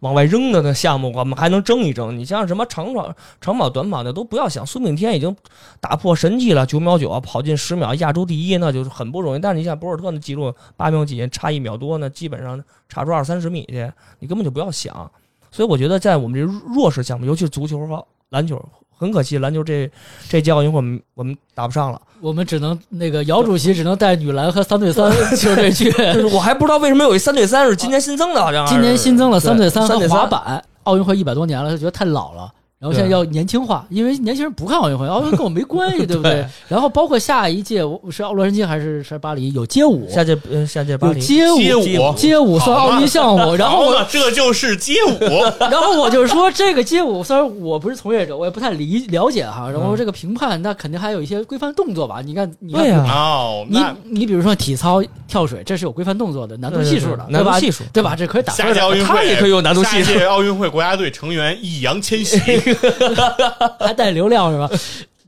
往外扔的那项目，我们还能争一争。你像什么长跑、长跑、短跑，那都不要想。孙炳添已经打破神迹了，九秒九跑进十秒，亚洲第一，那就是很不容易。但是你像博尔特那记录八秒几，差一秒多，那基本上差出二三十米去，你根本就不要想。所以我觉得，在我们这弱势项目，尤其是足球和篮球。很可惜，篮球这这届奥运会我们我们打不上了，我们只能那个姚主席只能带女篮和三对三 (laughs) 球队去。就是我还不知道为什么有一三对三是今年新增的，好像今年新增了三对三和对滑板。奥运会一百多年了，他觉得太老了。然后现在要年轻化，因为年轻人不看奥运会，奥运会跟我没关系，(laughs) 对不对？然后包括下一届是洛杉矶还是是巴黎有街舞？下届呃下届巴黎街舞街舞算奥运项目。然后我这就是街舞。(laughs) 然后我就说这个街舞虽然我不是从业者，我也不太理了解哈。然后这个评判那肯定还有一些规范动作吧？你看，你看，你你比如说体操、跳水，这是有规范动作的难度系数的，难度系数对吧？这可以打下届奥运会他也可以有难度系数。下届奥运会国家队成员易烊千玺。(laughs) (laughs) 还带流量是吧？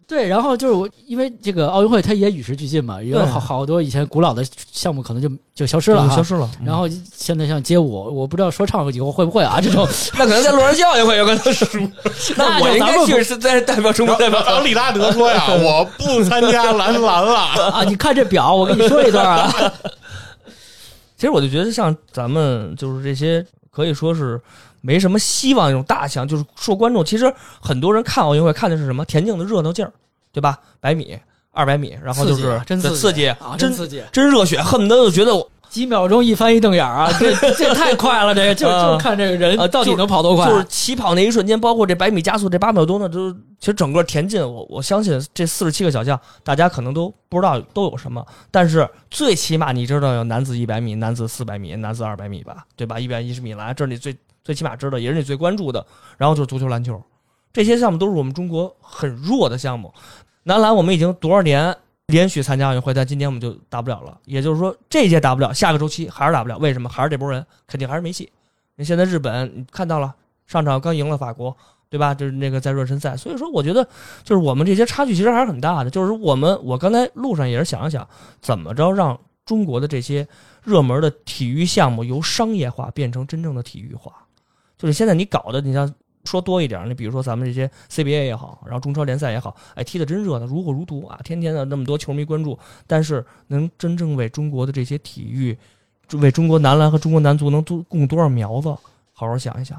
对，然后就是我，因为这个奥运会它也与时俱进嘛，有好好多以前古老的项目可能就就消失了，消失了。然后现在像街舞，我不知道说唱以后会不会啊？这种 (laughs) 那可能在洛杉矶奥运会有可能输。(laughs) 那我应该去是在代表中国代表。当利拉德说呀，我不参加男篮了啊！你看这表，我跟你说一段啊。其实我就觉得，像咱们就是这些，可以说是。没什么希望那种大项，就是说观众其实很多人看奥运会看的是什么田径的热闹劲儿，对吧？百米、二百米，然后就是真刺激，真刺激，真热血，恨不得就觉得我几秒钟一翻一瞪眼啊！(laughs) 这这太快了，这个 (laughs) 就就看这个人到底能跑多快。就是起跑那一瞬间，包括这百米加速这八秒多呢，都其实整个田径，我我相信这四十七个小项，大家可能都不知道都有什么，但是最起码你知道有男子一百米、男子四百米、男子二百米吧，对吧？一百一十米栏，这是你最。最起码知道也是你最关注的，然后就是足球、篮球，这些项目都是我们中国很弱的项目。男篮我们已经多少年连续参加奥运会，但今年我们就打不了了。也就是说，这届打不了，下个周期还是打不了。为什么？还是这波人肯定还是没戏。你现在日本你看到了，上场刚赢了法国，对吧？就是那个在热身赛。所以说，我觉得就是我们这些差距其实还是很大的。就是我们我刚才路上也是想了想，怎么着让中国的这些热门的体育项目由商业化变成真正的体育化。就是现在你搞的，你像说多一点，你比如说咱们这些 CBA 也好，然后中超联赛也好，哎，踢的真热闹，如火如荼啊，天天的那么多球迷关注，但是能真正为中国的这些体育，为中国男篮和中国男足能多供多少苗子？好好想一想，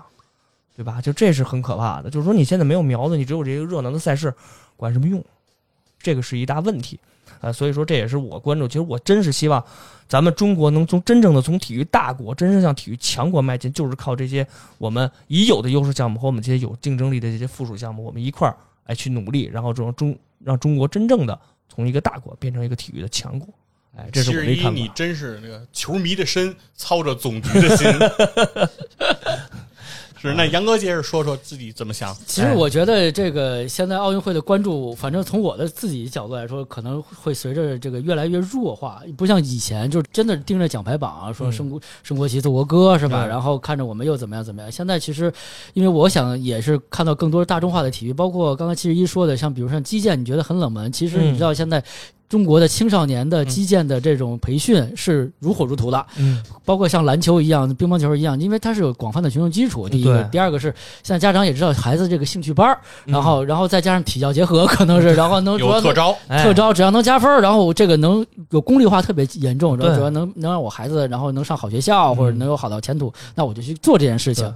对吧？就这是很可怕的。就是说你现在没有苗子，你只有这些热闹的赛事，管什么用？这个是一大问题。啊，所以说这也是我关注。其实我真是希望，咱们中国能从真正的从体育大国，真正向体育强国迈进，就是靠这些我们已有的优势项目和我们这些有竞争力的这些附属项目，我们一块儿哎去努力，然后让中让中国真正的从一个大国变成一个体育的强国。哎，这是我的一看法。你真是那个球迷的身，操着总局的心。(laughs) 是，那杨哥接着说说自己怎么想。其实我觉得这个现在奥运会的关注，反正从我的自己角度来说，可能会随着这个越来越弱化，不像以前就真的盯着奖牌榜啊说升国升国旗奏国歌是吧？然后看着我们又怎么样怎么样。现在其实，因为我想也是看到更多大众化的体育，包括刚刚七十一说的，像比如像击剑，你觉得很冷门，其实你知道现在。中国的青少年的击剑的这种培训是如火如荼的，嗯，包括像篮球一样、乒乓球一样，因为它是有广泛的群众基础。第一个，第二个是现在家长也知道孩子这个兴趣班然后，然后再加上体教结合，可能是，(laughs) 然后能有特招，特招只要能加分然后这个能有功利化特别严重，然后主要能能让我孩子然后能上好学校或者能有好的前途，那我就去做这件事情。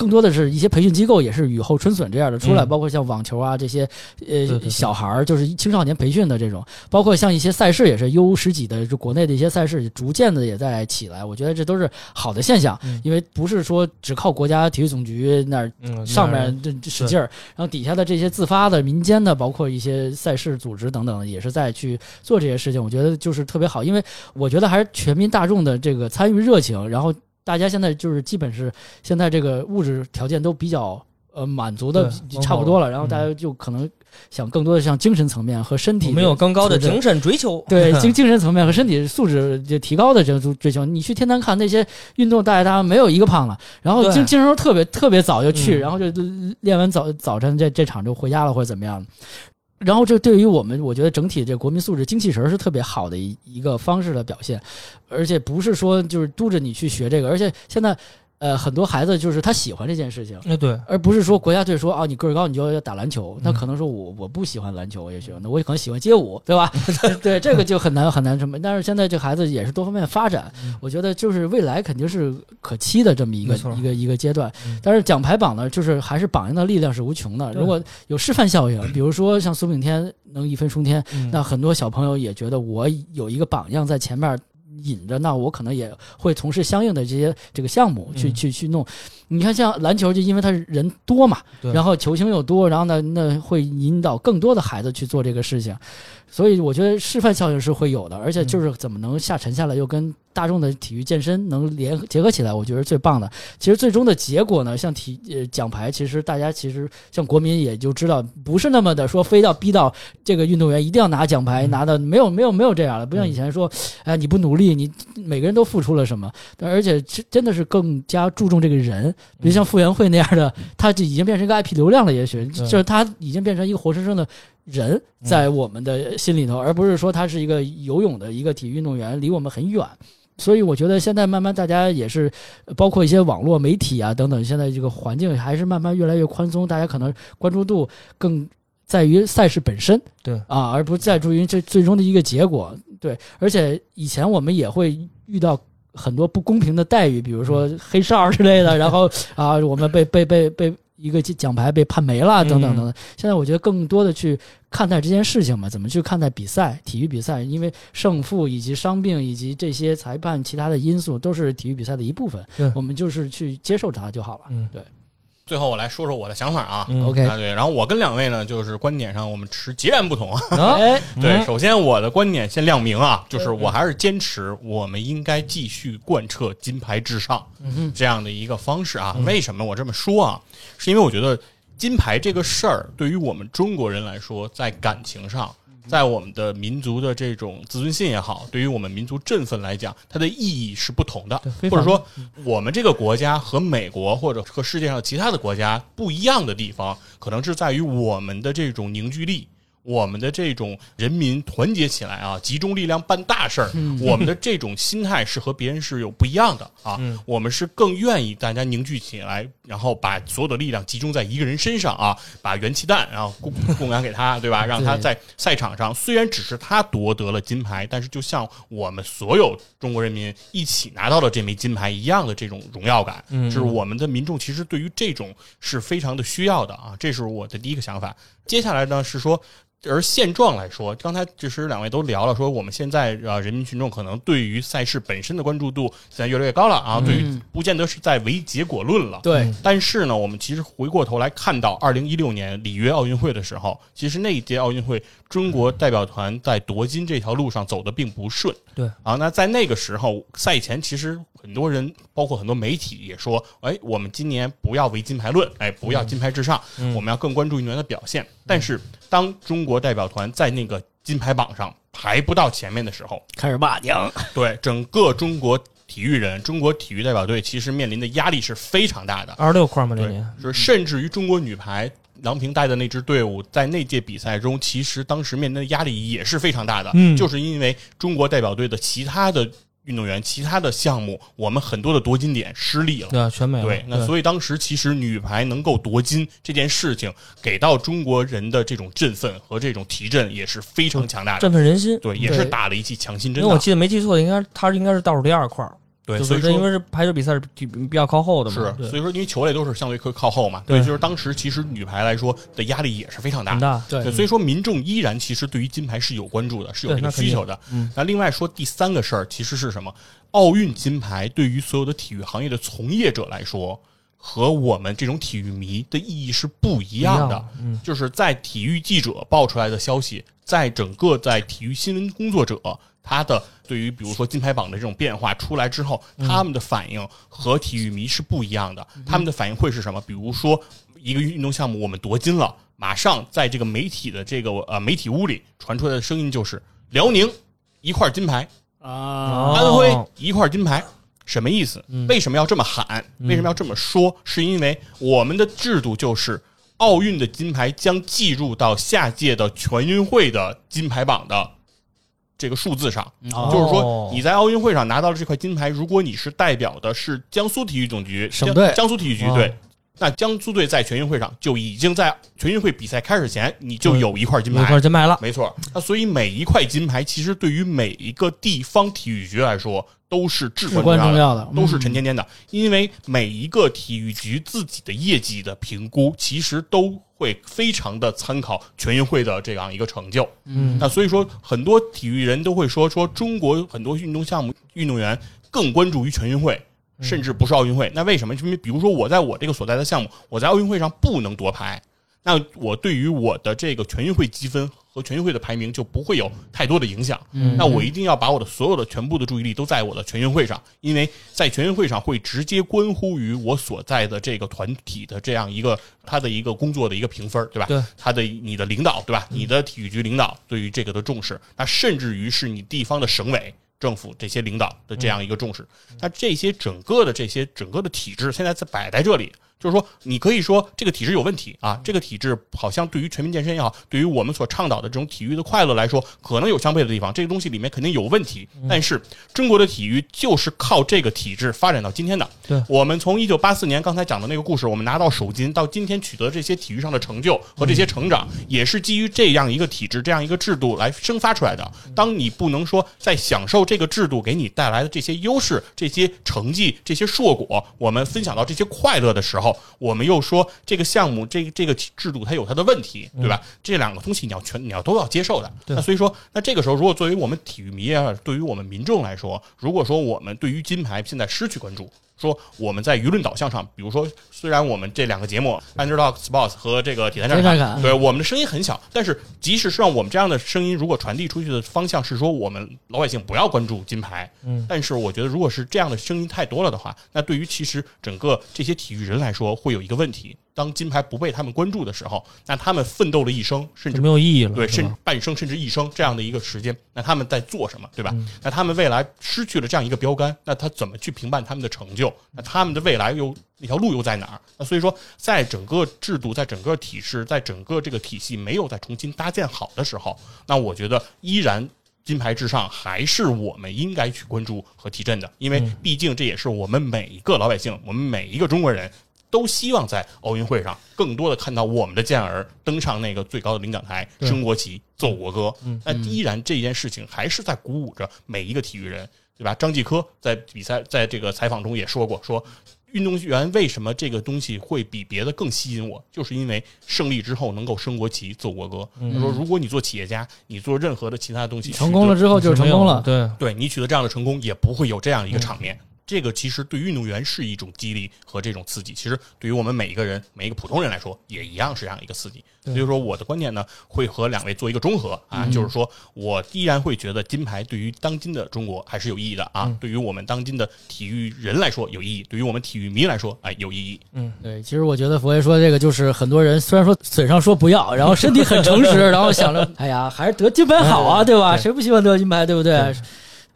更多的是一些培训机构也是雨后春笋这样的出来，包括像网球啊这些，呃，小孩儿就是青少年培训的这种，包括像一些赛事也是 U 十几的，就国内的一些赛事逐渐的也在起来。我觉得这都是好的现象，因为不是说只靠国家体育总局那儿上面这使劲儿，然后底下的这些自发的民间的，包括一些赛事组织等等，也是在去做这些事情。我觉得就是特别好，因为我觉得还是全民大众的这个参与热情，然后。大家现在就是基本是现在这个物质条件都比较呃满足的差不多了，然后大家就可能想更多的像精神层面和身体没有更高的精神追求，对 (laughs) 精精神层面和身体素质就提高的这种追求。你去天坛看那些运动大爷，他没有一个胖了，然后精精神特别特别早就去，然后就练完早早晨这这场就回家了或者怎么样。然后这对于我们，我觉得整体这国民素质、精气神是特别好的一一个方式的表现，而且不是说就是督着你去学这个，而且现在。呃，很多孩子就是他喜欢这件事情，哎，对，而不是说国家队说啊，你个儿高，你就要打篮球。那可能说我我不喜欢篮球，也许那我也可能喜欢街舞，对吧？(laughs) 对，这个就很难很难什么。但是现在这孩子也是多方面发展，我觉得就是未来肯定是可期的这么一个一个一个阶段。但是奖牌榜呢，就是还是榜样的力量是无穷的。如果有示范效应，比如说像苏炳添能一飞冲天，那很多小朋友也觉得我有一个榜样在前面。引着，那我可能也会从事相应的这些这个项目去去去弄。你看，像篮球，就因为他人多嘛，然后球星又多，然后呢，那会引导更多的孩子去做这个事情。所以我觉得示范效应是会有的，而且就是怎么能下沉下来，又跟大众的体育健身能联结合起来，我觉得最棒的。其实最终的结果呢，像体呃奖牌，其实大家其实像国民也就知道，不是那么的说非要逼到这个运动员一定要拿奖牌，拿的没有没有没有这样的，不像以前说，哎你不努力，你每个人都付出了什么，而且真的是更加注重这个人，比如像傅园慧那样的，他就已经变成一个 IP 流量了，也许就是他已经变成一个活生生的。人在我们的心里头，而不是说他是一个游泳的一个体育运动员，离我们很远。所以我觉得现在慢慢大家也是，包括一些网络媒体啊等等，现在这个环境还是慢慢越来越宽松，大家可能关注度更在于赛事本身，对啊，而不在注于这最终的一个结果。对，而且以前我们也会遇到很多不公平的待遇，比如说黑哨之类的，(laughs) 然后啊，我们被被被被。一个奖牌被判没了，等等等等。现在我觉得更多的去看待这件事情嘛，怎么去看待比赛、体育比赛？因为胜负以及伤病以及这些裁判其他的因素都是体育比赛的一部分。我们就是去接受它就好了。嗯，对。最后我来说说我的想法啊，OK，对，然后我跟两位呢，就是观点上我们持截然不同啊。哎，对，首先我的观点先亮明啊，就是我还是坚持我们应该继续贯彻金牌至上这样的一个方式啊。为什么我这么说啊？是因为我觉得金牌这个事儿对于我们中国人来说，在感情上。在我们的民族的这种自尊心也好，对于我们民族振奋来讲，它的意义是不同的。或者说，我们这个国家和美国或者和世界上其他的国家不一样的地方，可能是在于我们的这种凝聚力，我们的这种人民团结起来啊，集中力量办大事儿，我们的这种心态是和别人是有不一样的啊。我们是更愿意大家凝聚起来，然后把所有的力量集中在一个人身上啊，把元气弹然后供供养给他，对吧？(laughs) 让他在赛场上，虽然只是他夺得了金牌，但是就像我们所有中国人民一起拿到了这枚金牌一样的这种荣耀感，就是我们的民众其实对于这种是非常的需要的啊。这是我的第一个想法。接下来呢是说。而现状来说，刚才其实两位都聊了，说我们现在啊，人民群众可能对于赛事本身的关注度现在越来越高了啊，对于不见得是在唯结果论了。对，但是呢，我们其实回过头来看到二零一六年里约奥运会的时候，其实那一届奥运会，中国代表团在夺金这条路上走的并不顺。对啊，那在那个时候赛前，其实很多人，包括很多媒体也说，哎，我们今年不要唯金牌论，哎，不要金牌至上，我们要更关注运动员的表现。但是当中国代表团在那个金牌榜上排不到前面的时候，开始骂娘。对整个中国体育人，中国体育代表队其实面临的压力是非常大的。二十六块吗？这年是甚至于中国女排郎平带的那支队伍，在那届比赛中，其实当时面临的压力也是非常大的。嗯，就是因为中国代表队的其他的。运动员其他的项目，我们很多的夺金点失利了，对，全没了。对，那所以当时其实女排能够夺金这件事情，给到中国人的这种振奋和这种提振也是非常强大的，振奋人心。对，也是打了一剂强心针。因为我记得没记错，应该他应该是倒数第二块。对，所以说因为是排球比赛是比比较靠后的嘛，是，所以说因为球类都是相对靠靠后嘛，对，就是当时其实女排来说的压力也是非常大，大，对，所以说民众依然其实对于金牌是有关注的，是有这个需求的。那另外说第三个事儿，其实是什么？奥运金牌对于所有的体育行业的从业者来说，和我们这种体育迷的意义是不一样的。嗯，就是在体育记者爆出来的消息，在整个在体育新闻工作者。他的对于比如说金牌榜的这种变化出来之后，他们的反应和体育迷是不一样的。他们的反应会是什么？比如说一个运动项目我们夺金了，马上在这个媒体的这个呃媒体屋里传出来的声音就是辽宁一块金牌啊，安徽一块金牌，什么意思？为什么要这么喊？为什么要这么说？是因为我们的制度就是奥运的金牌将计入到下届的全运会的金牌榜的。这个数字上，就是说你在奥运会上拿到了这块金牌，如果你是代表的是江苏体育总局省队，江苏体育局队，那江苏队在全运会上就已经在全运会比赛开始前，你就有一块金牌，一块金牌了，没错。那所以每一块金牌，其实对于每一个地方体育局来说，都是至关重要的，都是沉甸甸的。因为每一个体育局自己的业绩的评估，其实都。会非常的参考全运会的这样一个成就，嗯，那所以说很多体育人都会说说中国很多运动项目运动员更关注于全运会，甚至不是奥运会。那为什么？因为比如说我在我这个所在的项目，我在奥运会上不能夺牌。那我对于我的这个全运会积分和全运会的排名就不会有太多的影响。嗯那我一定要把我的所有的全部的注意力都在我的全运会上，因为在全运会上会直接关乎于我所在的这个团体的这样一个他的一个工作的一个评分，对吧？对，他的你的领导，对吧？你的体育局领导对于这个的重视，那甚至于是你地方的省委政府这些领导的这样一个重视，那这些整个的这些整个的体制现在在摆在这里。就是说，你可以说这个体制有问题啊，这个体制好像对于全民健身也好，对于我们所倡导的这种体育的快乐来说，可能有相悖的地方。这个东西里面肯定有问题，但是中国的体育就是靠这个体制发展到今天的。对，我们从一九八四年刚才讲的那个故事，我们拿到首金，到今天取得这些体育上的成就和这些成长，也是基于这样一个体制、这样一个制度来生发出来的。当你不能说在享受这个制度给你带来的这些优势、这些成绩、这些硕果，我们分享到这些快乐的时候。我们又说这个项目，这个这个制度它有它的问题，对吧？这两个东西你要全你要都要接受的。那所以说，那这个时候，如果作为我们体育迷啊，对于我们民众来说，如果说我们对于金牌现在失去关注。说我们在舆论导向上，比如说，虽然我们这两个节目《Underdog Sports》和这个《铁三战》，对我们的声音很小，但是即使是让我们这样的声音，如果传递出去的方向是说我们老百姓不要关注金牌，嗯，但是我觉得如果是这样的声音太多了的话，那对于其实整个这些体育人来说，会有一个问题：当金牌不被他们关注的时候，那他们奋斗了一生，甚至没有意义了，对，甚至半生甚至一生这样的一个时间，那他们在做什么，对吧？那他们未来失去了这样一个标杆，那他怎么去评判他们的成就？那他们的未来又那条路又在哪儿？那所以说，在整个制度、在整个体制、在整个这个体系没有再重新搭建好的时候，那我觉得依然。金牌至上还是我们应该去关注和提振的，因为毕竟这也是我们每一个老百姓，我们每一个中国人都希望在奥运会上更多的看到我们的健儿登上那个最高的领奖台，升国旗、奏国歌。那依然这件事情还是在鼓舞着每一个体育人，对吧？张继科在比赛在这个采访中也说过，说。运动员为什么这个东西会比别的更吸引我？就是因为胜利之后能够升国旗、奏国歌。他说：“如果你做企业家，你做任何的其他东西，成功了之后就是成功了。对，对你取得这样的成功，也不会有这样一个场面。”这个其实对运动员是一种激励和这种刺激，其实对于我们每一个人、每一个普通人来说，也一样是这样一个刺激。所以说，我的观点呢，会和两位做一个中和啊，就是说我依然会觉得金牌对于当今的中国还是有意义的啊，对于我们当今的体育人来说有意义，对于我们体育迷来说哎有意义。嗯，对，其实我觉得佛爷说这个就是很多人虽然说嘴上说不要，然后身体很诚实，然后想着哎呀还是得金牌好啊，对吧？谁不希望得金牌，对不对？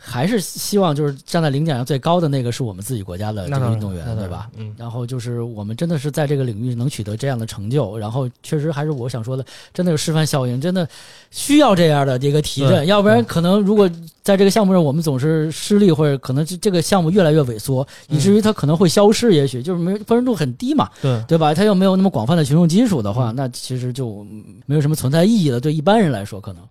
还是希望就是站在领奖台最高的那个是我们自己国家的这个运动员，对吧？嗯。然后就是我们真的是在这个领域能取得这样的成就，然后确实还是我想说的，真的有示范效应，真的需要这样的一个提振，要不然可能如果在这个项目上我们总是失利，或者可能这个项目越来越萎缩，以至于它可能会消失，也许就是没关注度很低嘛，对对吧？它又没有那么广泛的群众基础的话，那其实就没有什么存在意义了。对一般人来说，可能。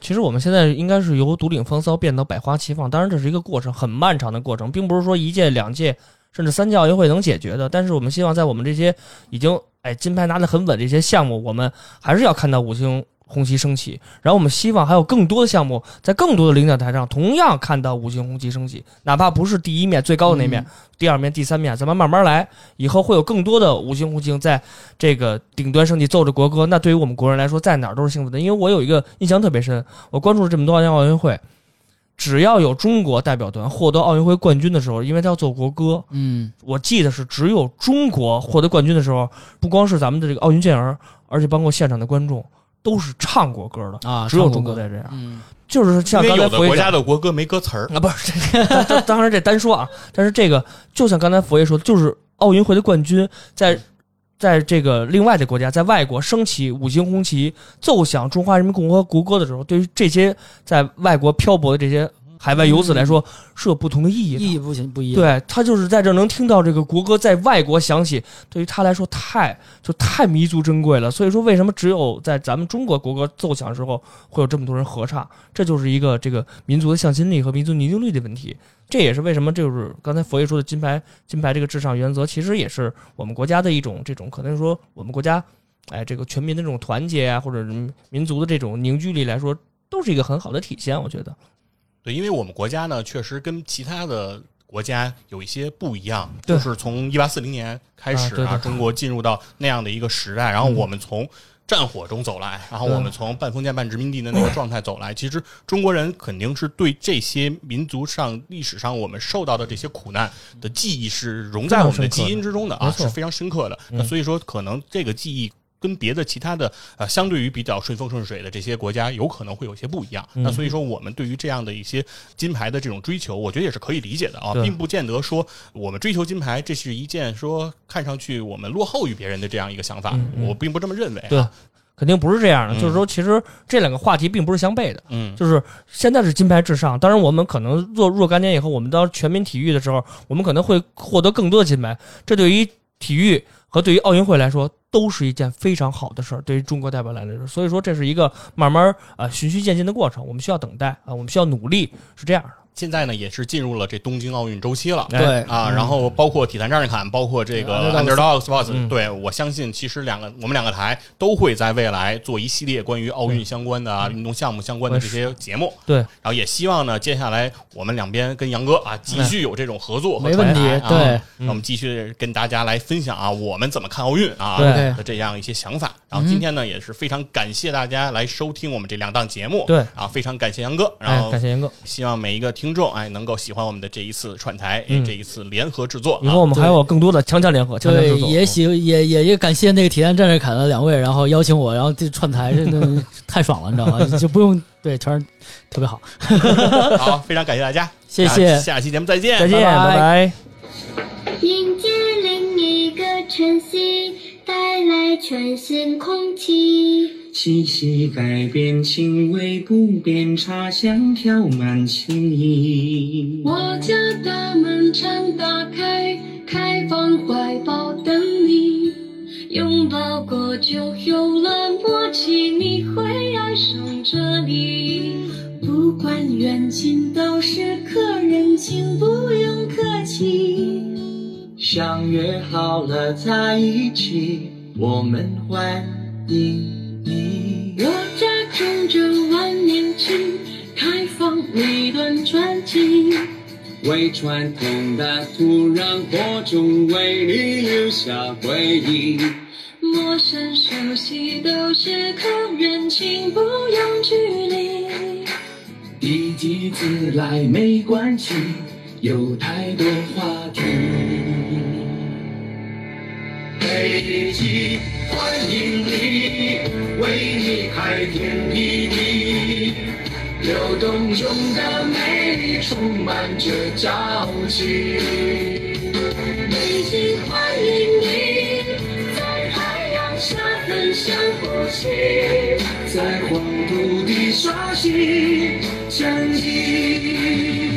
其实我们现在应该是由独领风骚变到百花齐放，当然这是一个过程，很漫长的过程，并不是说一届、两届甚至三届奥运会能解决的。但是我们希望在我们这些已经哎金牌拿得很稳的一些项目，我们还是要看到五星。红旗升起，然后我们希望还有更多的项目在更多的领奖台上同样看到五星红旗升起，哪怕不是第一面最高的那面，第二面、第三面，咱们慢慢来，以后会有更多的五星红旗在这个顶端升起，奏着国歌。那对于我们国人来说，在哪儿都是幸福的。因为我有一个印象特别深，我关注了这么多年奥运会，只要有中国代表团获得奥运会冠军的时候，因为他要奏国歌，嗯，我记得是只有中国获得冠军的时候，不光是咱们的这个奥运健儿，而且包括现场的观众。都是唱过歌的啊，只有中国才这样，嗯，就是像刚才有的国家的国歌没歌词儿。啊，不是，(laughs) 当然这单说啊，但是这个就像刚才佛爷说的，就是奥运会的冠军在在这个另外的国家，在外国升起五星红旗，奏响中华人民共和国国歌的时候，对于这些在外国漂泊的这些。海外游子来说是有不同的意义，意义不行不一样。对他就是在这能听到这个国歌在外国响起，对于他来说太就太弥足珍贵了。所以说，为什么只有在咱们中国国歌奏响的时候会有这么多人合唱？这就是一个这个民族的向心力和民族凝聚力的问题。这也是为什么就是刚才佛爷说的金牌金牌这个至上原则，其实也是我们国家的一种这种可能说我们国家哎这个全民的这种团结啊，或者民族的这种凝聚力来说，都是一个很好的体现。我觉得。对，因为我们国家呢，确实跟其他的国家有一些不一样，就是从一八四零年开始啊，中国进入到那样的一个时代，然后我们从战火中走来，然后我们从半封建半殖民地的那个状态走来，其实中国人肯定是对这些民族上历史上我们受到的这些苦难的记忆是融在我们的基因之中的啊，是非常深刻的。那所以说，可能这个记忆。跟别的其他的呃，相对于比较顺风顺水的这些国家，有可能会有些不一样。那所以说，我们对于这样的一些金牌的这种追求，我觉得也是可以理解的啊，并不见得说我们追求金牌，这是一件说看上去我们落后于别人的这样一个想法。我并不这么认为。对，肯定不是这样的。就是说，其实这两个话题并不是相悖的。嗯，就是现在是金牌至上，当然我们可能若若干年以后，我们到全民体育的时候，我们可能会获得更多的金牌。这对于体育和对于奥运会来说。都是一件非常好的事儿，对于中国代表来说，所以说这是一个慢慢啊循序渐进的过程，我们需要等待啊，我们需要努力，是这样的。现在呢，也是进入了这东京奥运周期了，对。啊，然后包括体坛战士侃，包括这个 Underdog Sports，对我相信，其实两个我们两个台都会在未来做一系列关于奥运相关的啊运动项目相关的这些节目，对，然后也希望呢，接下来我们两边跟杨哥啊继续有这种合作和传台，对，那我们继续跟大家来分享啊，我们怎么看奥运啊的这样一些想法。然后今天呢，也是非常感谢大家来收听我们这两档节目，对，啊，非常感谢杨哥，然后感谢杨哥，希望每一个听众哎能够。喜欢我们的这一次串台，这一次联合制作，以后我们还有更多的强强联合。对，也喜也也也感谢那个体验战士凯的两位，然后邀请我，然后这串台真的 (laughs) 太爽了，你知道吗？就不用对，全是特别好。(laughs) 好，非常感谢大家，谢谢，下期节目再见，再见，拜拜。迎接另一个晨曦，带来全新空气。气息改变，情味不变，茶香飘满情意。我家大门常打开，开放怀抱等你。拥抱过就有了默契，你会爱上这里。不管远近，都是客人，请不用客气。相约好了在一起，我们欢迎你。我家种着万年青，开放一段传奇。为传统的土壤播种，为你留下回忆。陌生熟悉都是客人，请不用距离。一己自来没关系，有太多话题。北极欢迎你，为你开天辟地。流动中的美丽充满着朝气。北京欢迎你，在太阳下分享呼吸。在黄土地刷新成绩。